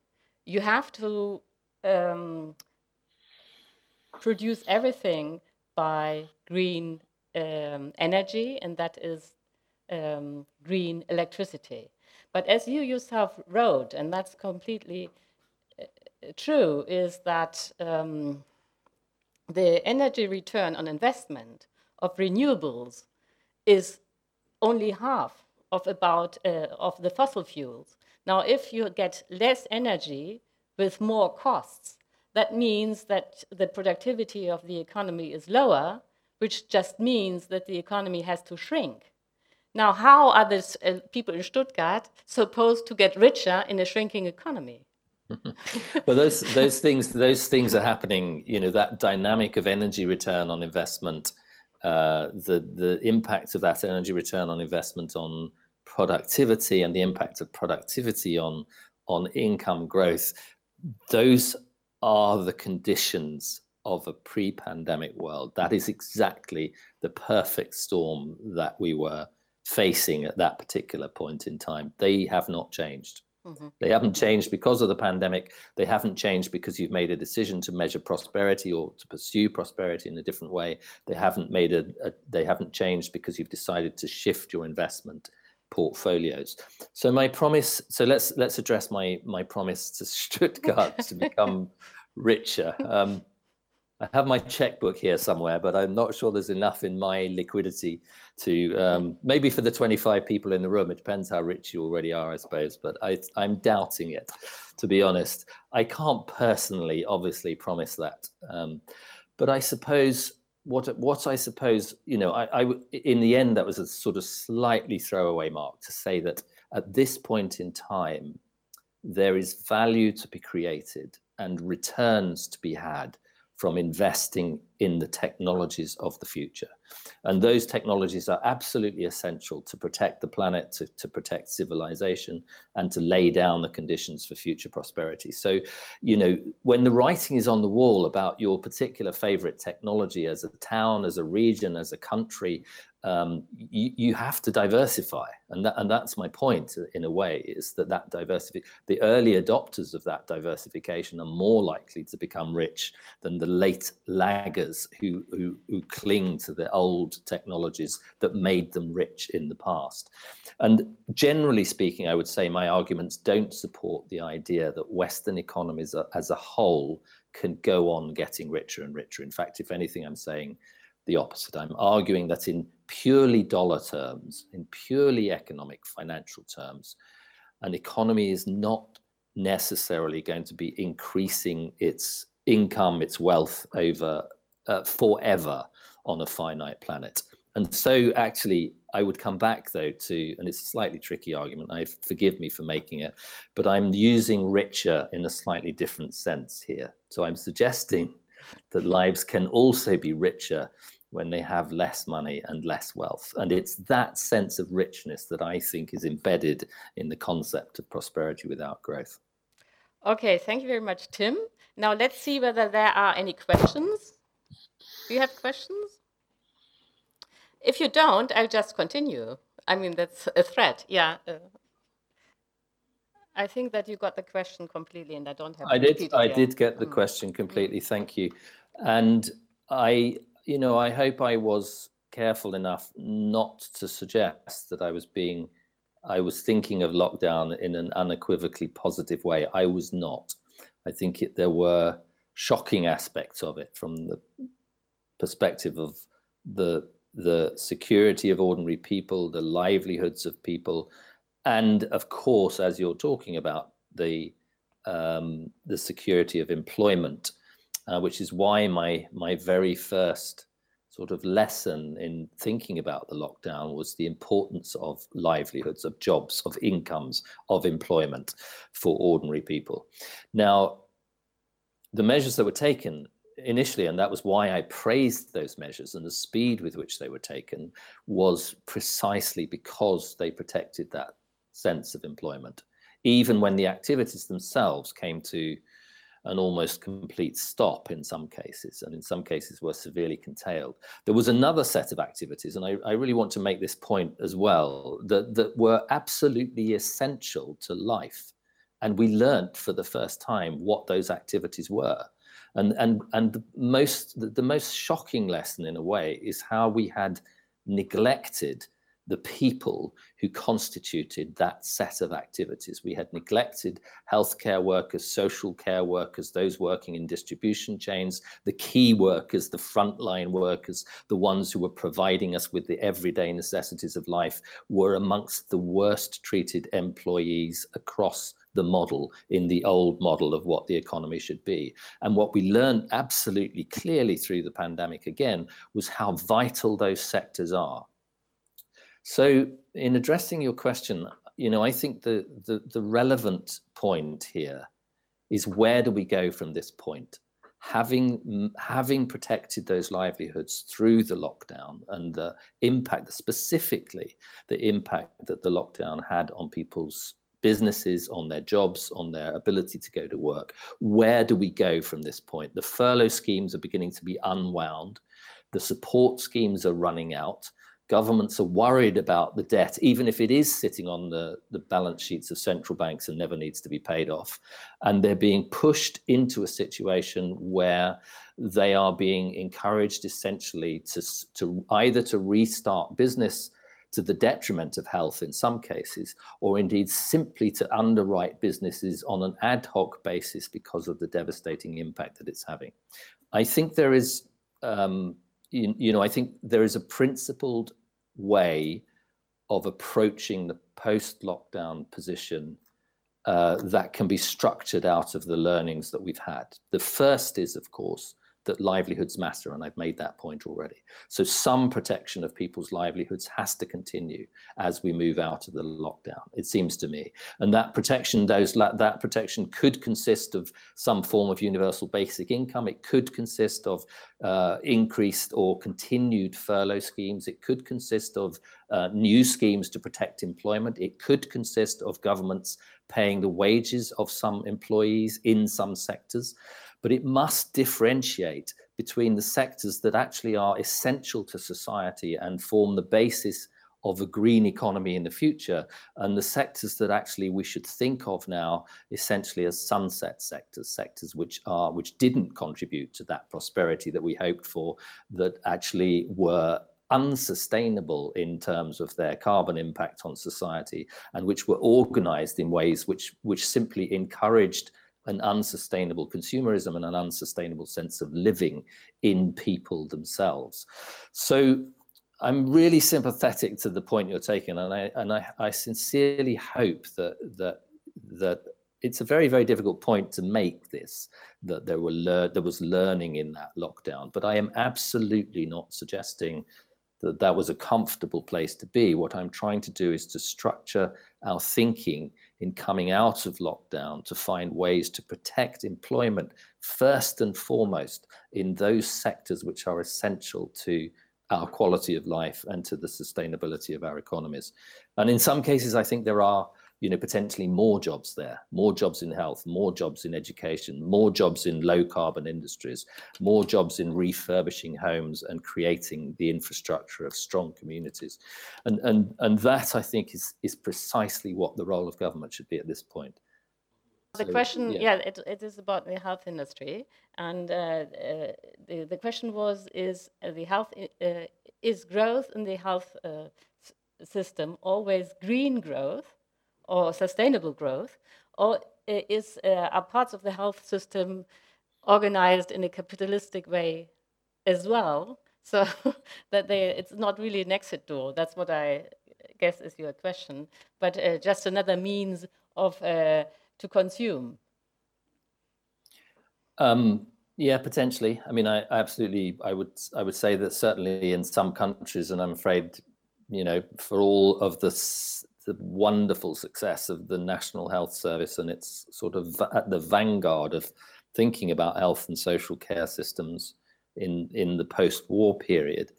you have to um, produce everything by green um, energy, and that is um, green electricity. But as you yourself wrote, and that's completely uh, true, is that um, the energy return on investment of renewables is only half of about uh, of the fossil fuels. Now, if you get less energy with more costs. That means that the productivity of the economy is lower, which just means that the economy has to shrink. Now, how are the uh, people in Stuttgart supposed to get richer in a shrinking economy? well, those those things those things are happening. You know that dynamic of energy return on investment, uh, the the impact of that energy return on investment on productivity, and the impact of productivity on on income growth those are the conditions of a pre pandemic world. That is exactly the perfect storm that we were facing at that particular point in time. They have not changed. Mm-hmm. They haven't changed because of the pandemic. They haven't changed because you've made a decision to measure prosperity or to pursue prosperity in a different way. They haven't made a, a they haven't changed because you've decided to shift your investment portfolios. So my promise. So let's let's address my my promise to Stuttgart to become richer. Um, I have my checkbook here somewhere, but I'm not sure there's enough in my liquidity to um, maybe for the 25 people in the room. It depends how rich you already are, I suppose. But I, I'm doubting it, to be honest. I can't personally, obviously, promise that. Um, but I suppose what what I suppose you know I, I in the end that was a sort of slightly throwaway mark to say that at this point in time there is value to be created and returns to be had from investing in the technologies of the future. And those technologies are absolutely essential to protect the planet, to, to protect civilization, and to lay down the conditions for future prosperity. So, you know, when the writing is on the wall about your particular favorite technology as a town, as a region, as a country, um, you, you, have to diversify, and that, and that's my point in a way is that that diversity, the early adopters of that diversification are more likely to become rich than the late laggers who who, who cling to the old technologies that made them rich in the past. And generally speaking, I would say my arguments don't support the idea that Western economies as a whole can go on getting richer and richer. In fact, if anything, I'm saying the opposite. I'm arguing that in purely dollar terms, in purely economic financial terms, an economy is not necessarily going to be increasing its income, its wealth over uh, forever on a finite planet. And so, actually, I would come back though to, and it's a slightly tricky argument. I forgive me for making it, but I'm using richer in a slightly different sense here. So I'm suggesting that lives can also be richer when they have less money and less wealth. And it's that sense of richness that I think is embedded in the concept of prosperity without growth. Okay, thank you very much, Tim. Now let's see whether there are any questions. Do you have questions? If you don't, I'll just continue. I mean, that's a threat. Yeah. Uh, I think that you got the question completely, and I don't have. I did. I did get the mm. question completely. Thank you, and I you know, I hope I was careful enough not to suggest that I was being, I was thinking of lockdown in an unequivocally positive way. I was not. I think it, there were shocking aspects of it from the perspective of the the security of ordinary people, the livelihoods of people, and of course, as you're talking about, the um, the security of employment uh, which is why my my very first sort of lesson in thinking about the lockdown was the importance of livelihoods, of jobs, of incomes, of employment for ordinary people. Now, the measures that were taken initially, and that was why I praised those measures and the speed with which they were taken, was precisely because they protected that sense of employment. Even when the activities themselves came to an almost complete stop in some cases, and in some cases were severely curtailed. There was another set of activities, and I, I, really want to make this point as well, that, that were absolutely essential to life. And we learnt for the first time what those activities were. And, and, and the, most, the, the most shocking lesson, in a way, is how we had neglected the people who constituted that set of activities. We had neglected healthcare workers, social care workers, those working in distribution chains, the key workers, the frontline workers, the ones who were providing us with the everyday necessities of life, were amongst the worst treated employees across the model in the old model of what the economy should be. And what we learned absolutely clearly through the pandemic again was how vital those sectors are so, in addressing your question, you know, I think the, the, the relevant point here is where do we go from this point? Having having protected those livelihoods through the lockdown and the impact, specifically the impact that the lockdown had on people's businesses, on their jobs, on their ability to go to work. Where do we go from this point? The furlough schemes are beginning to be unwound. The support schemes are running out governments are worried about the debt, even if it is sitting on the, the balance sheets of central banks and never needs to be paid off. And they're being pushed into a situation where they are being encouraged essentially to, to either to restart business to the detriment of health in some cases, or indeed simply to underwrite businesses on an ad hoc basis because of the devastating impact that it's having. I think there is um, you, you know, I think there is a principled way of approaching the post lockdown position uh, that can be structured out of the learnings that we've had. The first is, of course, that livelihoods matter, and I've made that point already. So some protection of people's livelihoods has to continue as we move out of the lockdown. It seems to me, and that protection, those that protection could consist of some form of universal basic income. It could consist of uh, increased or continued furlough schemes. It could consist of uh, new schemes to protect employment. It could consist of governments paying the wages of some employees in some sectors but it must differentiate between the sectors that actually are essential to society and form the basis of a green economy in the future and the sectors that actually we should think of now essentially as sunset sectors sectors which are which didn't contribute to that prosperity that we hoped for that actually were unsustainable in terms of their carbon impact on society and which were organized in ways which which simply encouraged an unsustainable consumerism and an unsustainable sense of living in people themselves. So I'm really sympathetic to the point you're taking, and I and I, I sincerely hope that that that it's a very very difficult point to make this that there were lear- there was learning in that lockdown, but I am absolutely not suggesting that that was a comfortable place to be. What I'm trying to do is to structure our thinking in coming out of lockdown to find ways to protect employment first and foremost in those sectors which are essential to our quality of life and to the sustainability of our economies. And in some cases, I think there are you know potentially more jobs there more jobs in health more jobs in education more jobs in low carbon industries more jobs in refurbishing homes and creating the infrastructure of strong communities. And and and that i think is is precisely what the role of government should be at this point. The so, question yeah, yeah it, it is about the health industry. And uh, uh, the, the question was is uh, the health uh, is growth in the health uh, system always green growth or sustainable growth, or is uh, are parts of the health system organized in a capitalistic way as well? So that they it's not really an exit door. That's what I guess is your question, but uh, just another means of uh, to consume. Um, yeah, potentially. I mean, I, I, absolutely. I would. I would say that certainly in some countries, and I'm afraid, you know, for all of the the wonderful success of the National Health Service and it's sort of at the vanguard of thinking about health and social care systems in in the post-war period.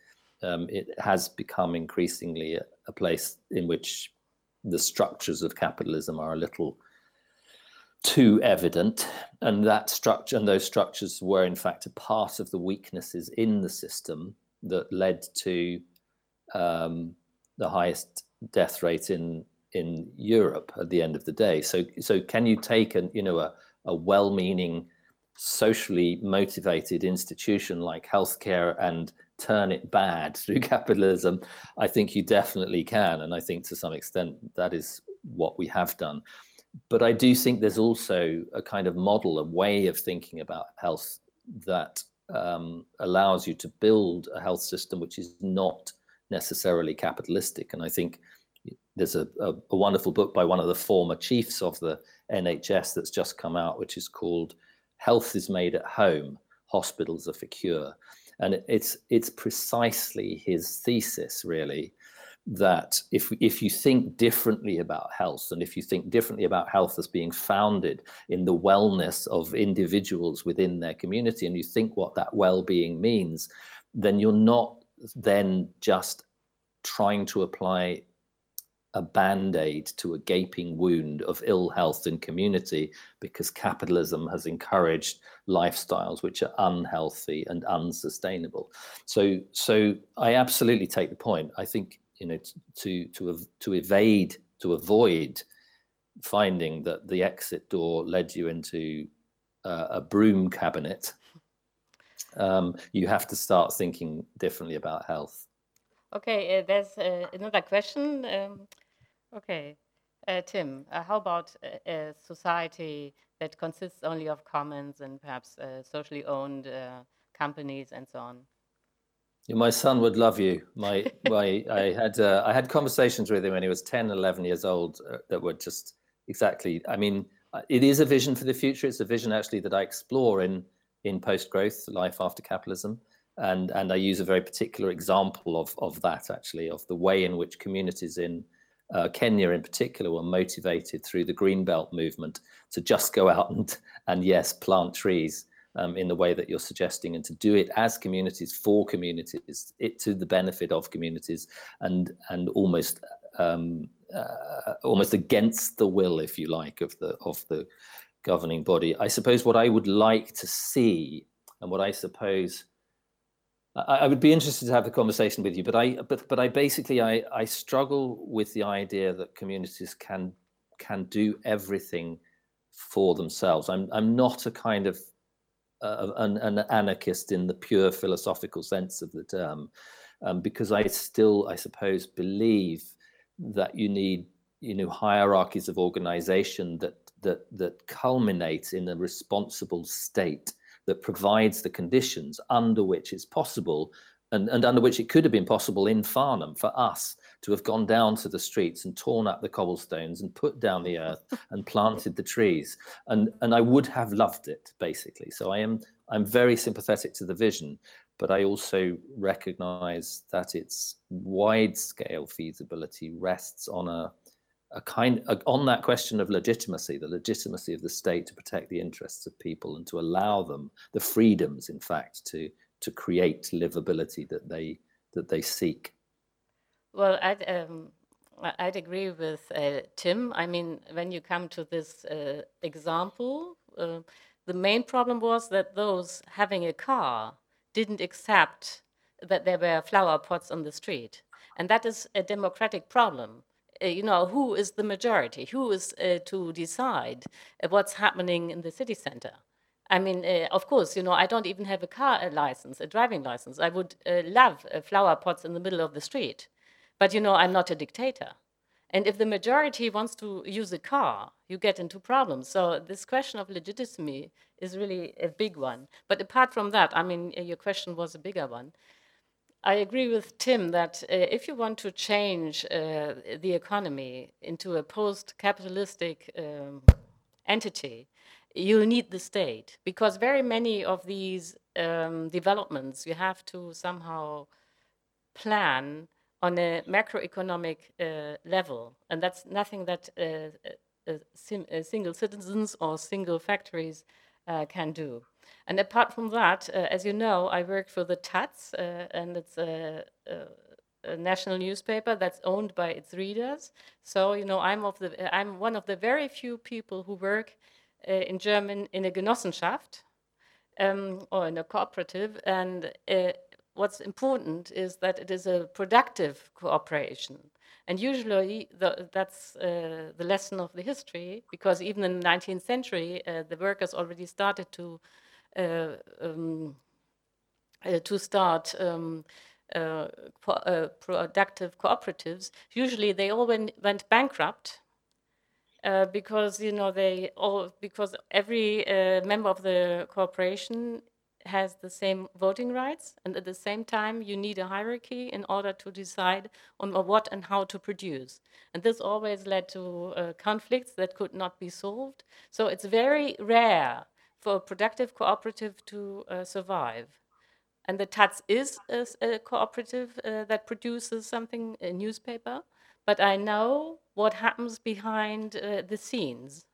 Um, it has become increasingly a, a, place in which the structures of capitalism are a little too evident, and that structure and those structures were in fact a part of the weaknesses in the system that led to um, the highest death rate in in Europe at the end of the day. So so can you take a you know a, a well-meaning, socially motivated institution like healthcare and turn it bad through capitalism? I think you definitely can, and I think to some extent that is what we have done. But I do think there's also a kind of model, a way of thinking about health that um, allows you to build a health system which is not necessarily capitalistic. And I think there's a, a, a, wonderful book by one of the former chiefs of the NHS that's just come out, which is called "Health is Made at Home: Hospitals Are for Cure," and it, it's it's precisely his thesis, really, that if if you think differently about health, and if you think differently about health as being founded in the wellness of individuals within their community, and you think what that well-being means, then you're not then just trying to apply a band aid to a gaping wound of ill health in community because capitalism has encouraged lifestyles which are unhealthy and unsustainable. So, so I absolutely take the point. I think you know to to to evade to avoid finding that the exit door led you into uh, a broom cabinet. Um, you have to start thinking differently about health. Okay, uh, there's uh, another question. Um, Okay. Uh, Tim, uh, how about a, a, society that consists only of commons and perhaps uh, socially owned uh, companies and so on? My son would love you. My, my, I had, uh, I had conversations with him when he was 10, 11 years old uh, that were just exactly. I mean, it is a vision for the future. It's a vision actually that I explore in in post-growth life after capitalism. And and I use a very particular example of of that actually of the way in which communities in uh, Kenya in particular were motivated through the green belt movement to just go out and and yes plant trees um, in the way that you're suggesting and to do it as communities for communities it to the benefit of communities and and almost um, uh, almost against the will if you like of the of the governing body I suppose what I would like to see and what I suppose I, would be interested to have a conversation with you, but I but but I basically I I struggle with the idea that communities can can do everything for themselves. I'm I'm not a kind of uh, an, an, anarchist in the pure philosophical sense of the term, um, because I still I suppose believe that you need you know hierarchies of organization that that that culminate in a responsible state that provides the conditions under which it's possible and, and under which it could have been possible in Farnham for us to have gone down to the streets and torn up the cobblestones and put down the earth and planted the trees. And, and I would have loved it, basically. So I am I'm very sympathetic to the vision, but I also recognize that its wide scale feasibility rests on a a kind a, on that question of legitimacy, the legitimacy of the state to protect the interests of people and to allow them the freedoms, in fact, to to create livability that they that they seek. Well, I'd um, I'd agree with uh, Tim. I mean, when you come to this uh, example, uh, the main problem was that those having a car didn't accept that there were flower pots on the street, and that is a democratic problem uh, you know, who is the majority? Who is uh, to decide uh, what's happening in the city center? I mean, uh, of course, you know, I don't even have a car license, a driving license. I would uh, love uh, flower pots in the middle of the street. But, you know, I'm not a dictator. And if the majority wants to use a car, you get into problems. So this question of legitimacy is really a big one. But apart from that, I mean, your question was a bigger one. I agree with Tim that uh, if you want to change uh, the economy into a post capitalistic um, entity, you need the state because very many of these um, developments you have to somehow plan on a macroeconomic uh, level. And that's nothing that uh, uh, uh, single citizens or single factories can do. And apart from that, uh, as you know, I work for the Taz, uh, and it's a, a, a, national newspaper that's owned by its readers. So you know, I'm of the I'm one of the very few people who work uh, in German in a Genossenschaft um, or in a cooperative. And uh, what's important is that it is a productive cooperation. And usually the, that's uh, the lesson of the history, because even in the 19th century, uh, the workers already started to um, uh, to start um, uh, productive cooperatives, usually they all went, went bankrupt uh, because you know they all because every uh, member of the corporation has the same voting rights and at the same time you need a hierarchy in order to decide on what and how to produce. And this always led to uh, conflicts that could not be solved. So it's very rare for a productive cooperative to uh, survive. And the Taz is a, a cooperative uh, that produces something, a newspaper, but I know what happens behind uh, the scenes.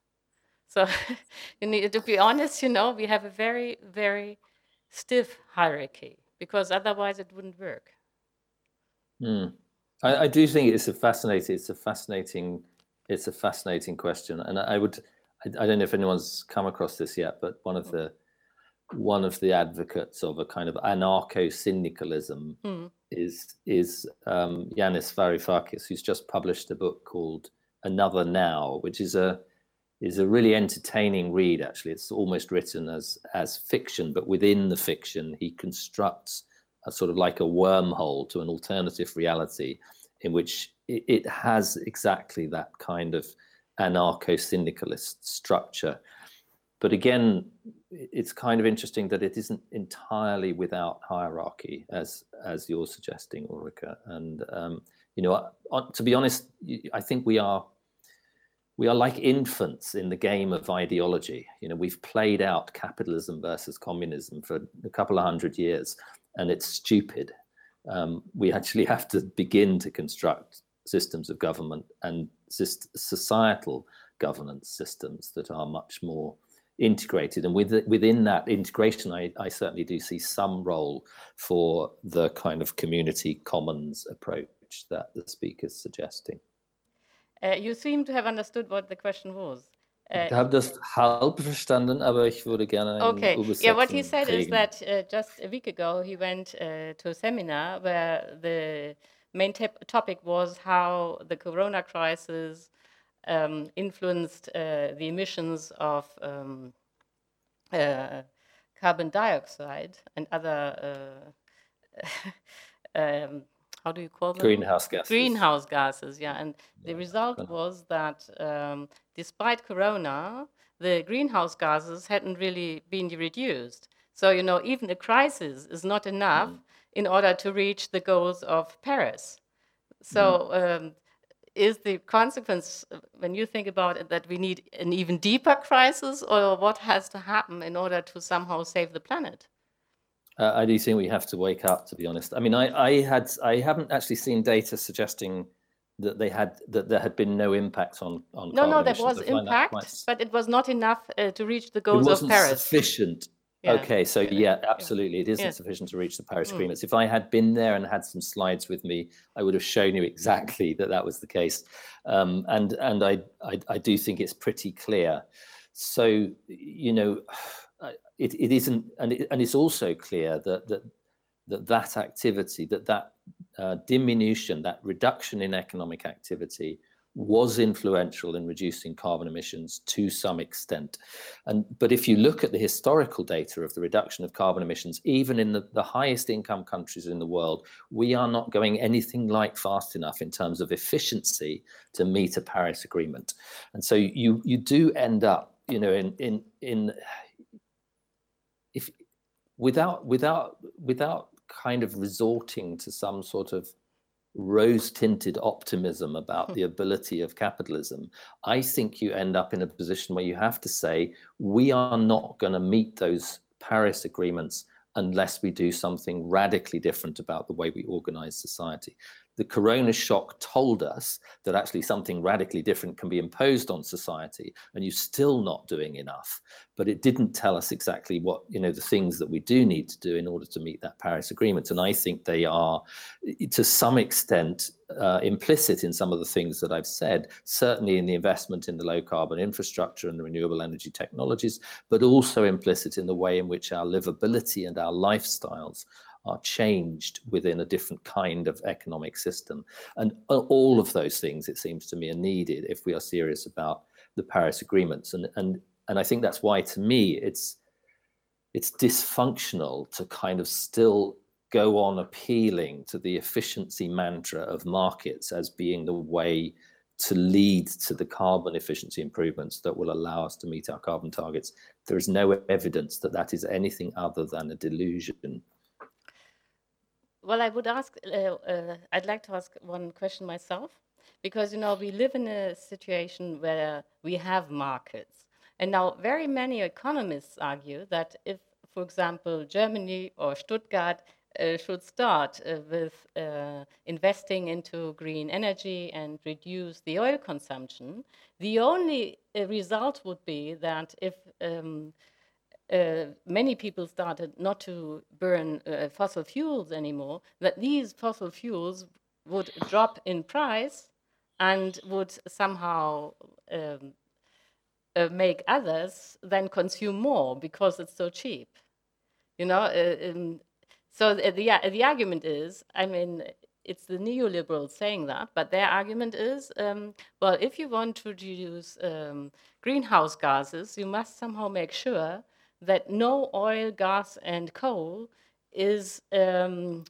So, you need to be honest, you know, we have a very, very stiff hierarchy because otherwise it wouldn't work. Mm. I, I, do think it's a fascinating, it's a fascinating, it's a fascinating question, and I would I, I, don't know if anyone's come across this yet, but one of the one of the advocates of a kind of anarcho-syndicalism mm. is is um, Yanis Varoufakis, who's just published a book called Another Now, which is a is a really entertaining read. Actually, it's almost written as as fiction, but within the fiction, he constructs a sort of like a wormhole to an alternative reality, in which it, it has exactly that kind of anarcho-syndicalist structure. But again, it's kind of interesting that it isn't entirely without hierarchy, as as you're suggesting, Ulrika. And um, you know, to be honest, I think we are we are like infants in the game of ideology. You know, we've played out capitalism versus communism for a couple of hundred years, and it's stupid. Um, we actually have to begin to construct systems of government and societal governance systems that are much more integrated. And with, within that integration, I, I certainly do see some role for the kind of community commons approach that the speaker is suggesting. Uh, you seem to have understood what the question was. Uh, ich habe das halb verstanden, aber ich würde gerne Okay. Yeah, what he said kriegen. is that uh, just a week ago he went uh, to a seminar where the main topic was how the corona crisis um, influenced uh, the emissions of um, uh, carbon dioxide and other um, how do you call them? Greenhouse gases. Greenhouse gases, yeah. And the result was that um, despite Corona, the greenhouse gases hadn't really been reduced. So, you know, even a crisis is not enough mm. In order to reach the goals of Paris. So, mm. um, is the consequence, when you think about it, that we need an even deeper crisis, or what has to happen in order to somehow save the planet? Uh, I do think we have to wake up. To be honest, I mean, I, I had I haven't actually seen data suggesting that they had that there had been no impact on on. No, no, there was impact, but it was not enough uh, to reach the goals of Paris. Sufficient. Yeah. Okay, so yeah, absolutely, it isn't yeah. sufficient to reach the Paris mm. agreements. If I had been there and had some slides with me, I would have shown you exactly that that was the case, um, and and I, I I do think it's pretty clear. So you know it, it isn't, and, it, and it's also clear that that that, that activity, that that uh, diminution, that reduction in economic activity was influential in reducing carbon emissions to some extent. And but if you look at the historical data of the reduction of carbon emissions, even in the, the highest income countries in the world, we are not going anything like fast enough in terms of efficiency to meet a Paris agreement. And so you you do end up, you know, in in in if without without without kind of resorting to some sort of rose tinted optimism about hmm. the ability of capitalism, I think you end up in a position where you have to say, we are not going to meet those Paris agreements unless we do something radically different about the way we organize society the corona shock told us that actually something radically different can be imposed on society and you're still not doing enough. But it didn't tell us exactly what you know the things that we do need to do in order to meet that paris agreement. And i think they are to some extent uh, implicit in some of the things that i've said certainly in the investment in the low carbon infrastructure and the renewable energy technologies but also implicit in the way in which our livability and our lifestyles are changed within a different kind of economic system. And all of those things, it seems to me, are needed if we are serious about the Paris agreements. And and and I think that's why, to me, it's it's dysfunctional to kind of still go on appealing to the efficiency mantra of markets as being the way to lead to the carbon efficiency improvements that will allow us to meet our carbon targets. There is no evidence that that is anything other than a delusion. Well, I would ask, uh, uh, I'd like to ask one question myself, because, you know, we live in a situation where we have markets. And now, very many economists argue that if, for example, Germany or Stuttgart uh, should start uh, with uh, investing into green energy and reduce the oil consumption, the only uh, result would be that if um, uh, many people started not to burn uh, fossil fuels anymore, that these fossil fuels would drop in price and would somehow um, uh, make others then consume more because it's so cheap. You know, uh, um, so the, the, the argument is, I mean, it's the neoliberals saying that, but their argument is, um, well, if you want to reduce um, greenhouse gases, you must somehow make sure that no oil, gas, and coal is um,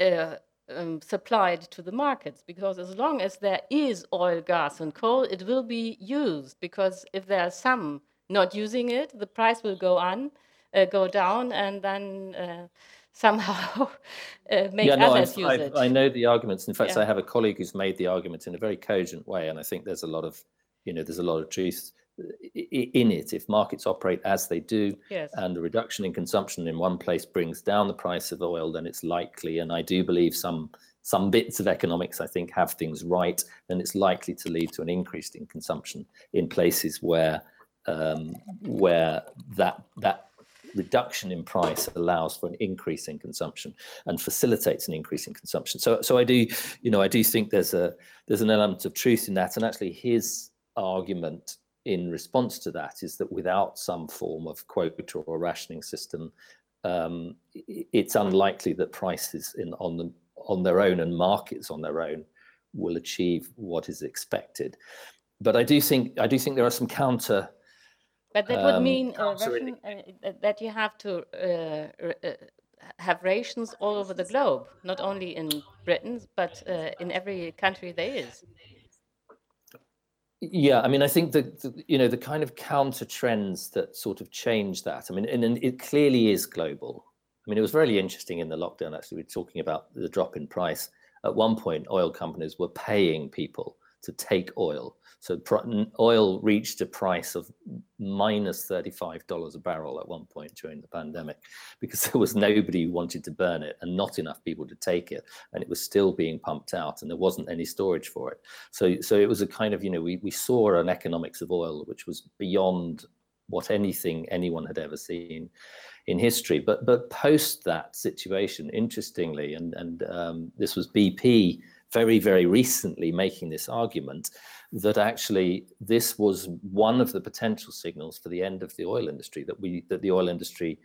uh, um, supplied to the markets because as long as there is oil, gas, and coal, it will be used because if there are some not using it, the price will go on, uh, go down, and then uh, somehow uh, make yeah, no, others I've, use I've, it. I know the arguments. In fact, yeah. I have a colleague who's made the argument in a very cogent way, and I think there's a lot of, you know, there's a lot of truth in it. If markets operate as they do, yes. and the reduction in consumption in one place brings down the price of oil, then it's likely, and I do believe some some bits of economics, I think, have things right, then it's likely to lead to an increase in consumption in places where um, where that that reduction in price allows for an increase in consumption and facilitates an increase in consumption. So, so I do, you know, I do think there's a there's an element of truth in that, and actually his argument in response to that is that without some form of quota or rationing system, um, it's unlikely that prices in on the on their own and markets on their own will achieve what is expected. But I do think I do think there are some counter but that would um, mean uh, Russian, uh, that you have to uh, uh, have rations all over the globe, not only in Britain, but uh, in every country there is. Yeah, I mean, I think the, you know the kind of counter trends that sort of change that. I mean, and, and it clearly is global. I mean, it was really interesting in the lockdown. Actually, we were talking about the drop in price. At one point, oil companies were paying people to take oil so oil reached a price of minus $35 a barrel at one point during the pandemic because there was nobody who wanted to burn it and not enough people to take it. And it was still being pumped out and there wasn't any storage for it. So, so it was a kind of, you know, we, we saw an economics of oil which was beyond what anything anyone had ever seen in history. But but post that situation, interestingly, and and um, this was BP very very recently making this argument that actually this was one of the potential signals for the end of the oil industry that we that the oil industry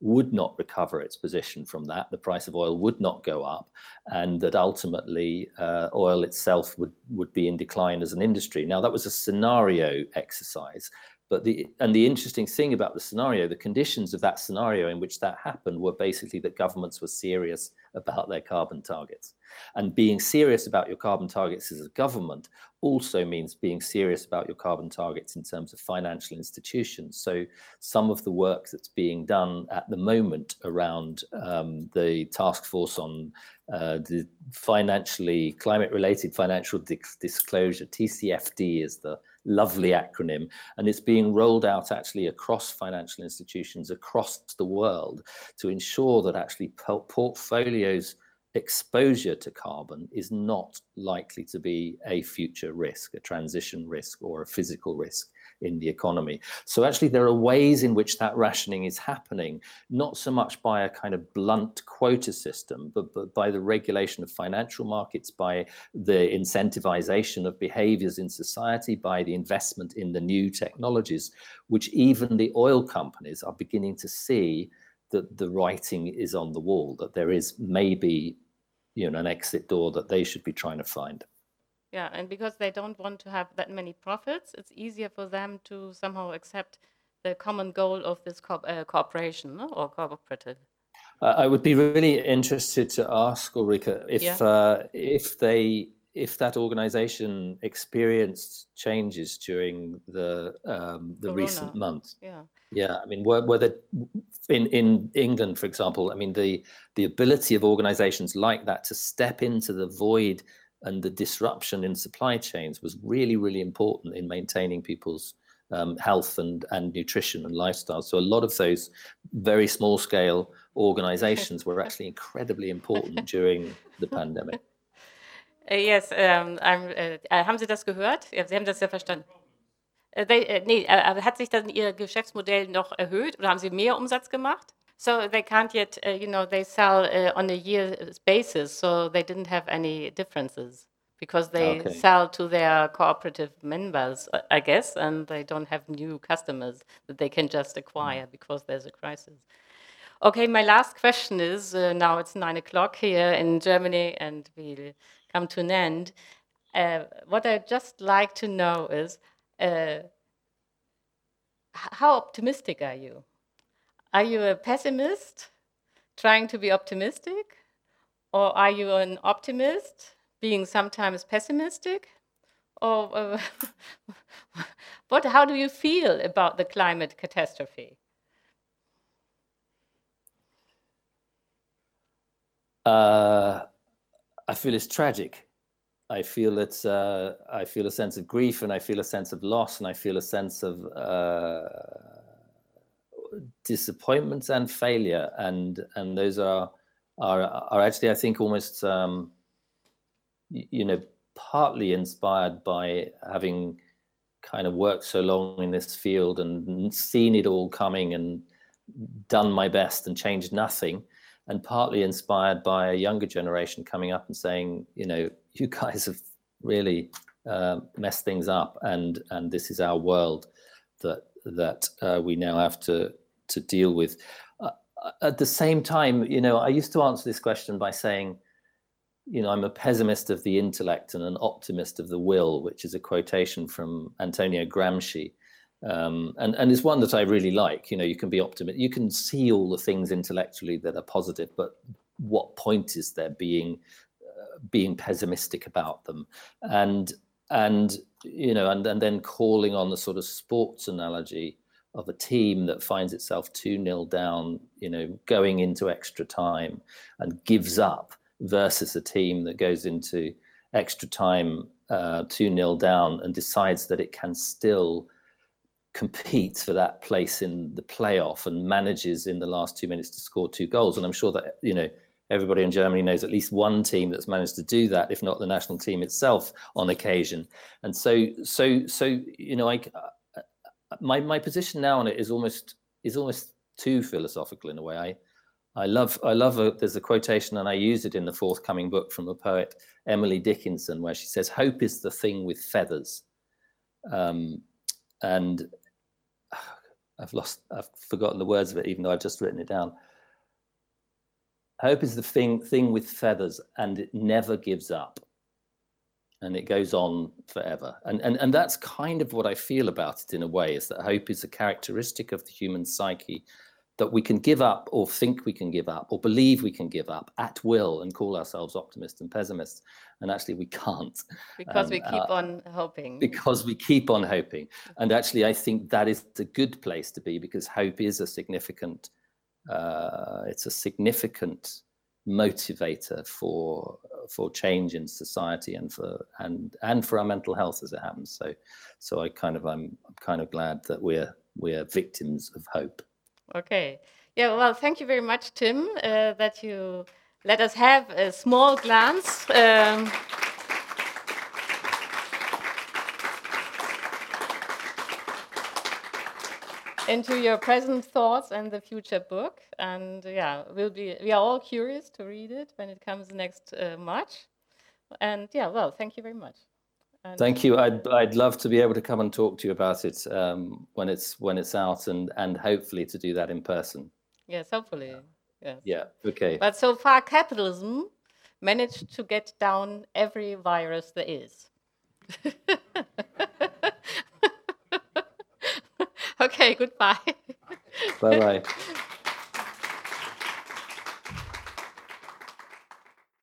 would not recover its position from that the price of oil would not go up and that ultimately uh, oil itself would would be in decline as an industry. Now that was a scenario exercise but the and the interesting thing about the scenario the conditions of that scenario in which that happened were basically that governments were serious about their carbon targets and being serious about your carbon targets as a government also means being serious about your carbon targets in terms of financial institutions. So, some of the work that's being done at the moment around um, the task force on uh, the financially climate related financial disclosure, TCFD is the lovely acronym, and it's being rolled out actually across financial institutions across the world to ensure that actually portfolios exposure to carbon is not likely to be a future risk, a transition risk, or a physical risk in the economy. So, actually, there are ways in which that rationing is happening, not so much by a kind of blunt quota system, but, but by the regulation of financial markets, by the incentivization of behaviors in society, by the investment in the new technologies, which even the oil companies are beginning to see that the writing is on the wall, that there is maybe you know an exit door that they should be trying to find. Yeah, and because they don't want to have that many profits, it's easier for them to somehow accept the common goal of this co uh, corporation no? or cooperative. Uh, I would be really interested to ask Ulrika if yeah. uh, if they if that organization experienced changes during the um, the Corona. recent months. Yeah. Yeah, I mean, were, were there, in in England, for example, I mean, the the ability of organisations like that to step into the void and the disruption in supply chains was really, really important in maintaining people's um, health and and nutrition and lifestyle. So a lot of those very small scale organisations were actually incredibly important during the pandemic. Yes, um, uh, haben Sie das gehört? Sie haben das ja verstanden. Äh, they, äh, nee, äh, hat sich dann Ihr Geschäftsmodell noch erhöht oder haben Sie mehr Umsatz gemacht? So they can't yet, uh, you know, they sell uh, on a year basis, so they didn't have any differences because they okay. sell to their cooperative members, I guess, and they don't have new customers that they can just acquire mm. because there's a crisis. Okay, my last question is uh, now it's nine o'clock here in Germany and we'll come to an end. Uh, what I'd just like to know is uh, how optimistic are you? Are you a pessimist trying to be optimistic? Or are you an optimist being sometimes pessimistic? Or uh, what, how do you feel about the climate catastrophe? Uh, I feel it's tragic. I feel it's uh, I feel a sense of grief and I feel a sense of loss and I feel a sense of uh, disappointment and failure. And and those are are are actually I think almost um, you know partly inspired by having kind of worked so long in this field and seen it all coming and done my best and changed nothing. And partly inspired by a younger generation coming up and saying you know you guys have really uh, messed things up and and this is our world that that uh, we now have to to deal with uh, at the same time you know i used to answer this question by saying you know, I'm a pessimist of the intellect and an optimist of the will, which is a quotation from Antonio Gramsci. Um, and, and it's one that I really like. You know, you can be optimistic, you can see all the things intellectually that are positive, but what point is there being being pessimistic about them? And and you know, and, and then calling on the sort of sports analogy of a team that finds itself 2 nil down, you know, going into extra time and gives up versus a team that goes into extra time uh, 2 nil down and decides that it can still compete for that place in the playoff and manages in the last two minutes to score two goals. And I'm sure that, you know, everybody in Germany knows at least one team that's managed to do that, if not the national team itself on occasion. And so, so, so, you know, I, uh, my, my position now on it is almost, is almost too philosophical in a way. I, I love, I love a, there's a quotation, and I use it in the forthcoming book from the poet Emily Dickinson, where she says, Hope is the thing with feathers. Um, and I've lost, I've forgotten the words of it, even though I've just written it down. Hope is the thing, thing with feathers, and it never gives up. And it goes on forever. And, and, and that's kind of what I feel about it in a way, is that hope is a characteristic of the human psyche that we can give up or think we can give up or believe we can give up at will and call ourselves optimists and pessimists and actually we can't because um, we keep uh, on hoping because we keep on hoping and actually i think that is a good place to be because hope is a significant uh, it's a significant motivator for for change in society and for and and for our mental health as it happens so so i kind of i'm, kind of glad that we're we're victims of hope Okay. Yeah, well, thank you very much, Tim, uh, that you let us have a small glance. Um, into your present thoughts and the future book. And yeah, we'll be we are all curious to read it when it comes next uh, March. And yeah, well, thank you very much. And Thank you. I'd I'd love to be able to come and talk to you about it um, when it's when it's out, and and hopefully to do that in person. Yes, hopefully. Yes. Yeah. Okay. But so far, capitalism managed to get down every virus there is. Okay, goodbye. Bye bye.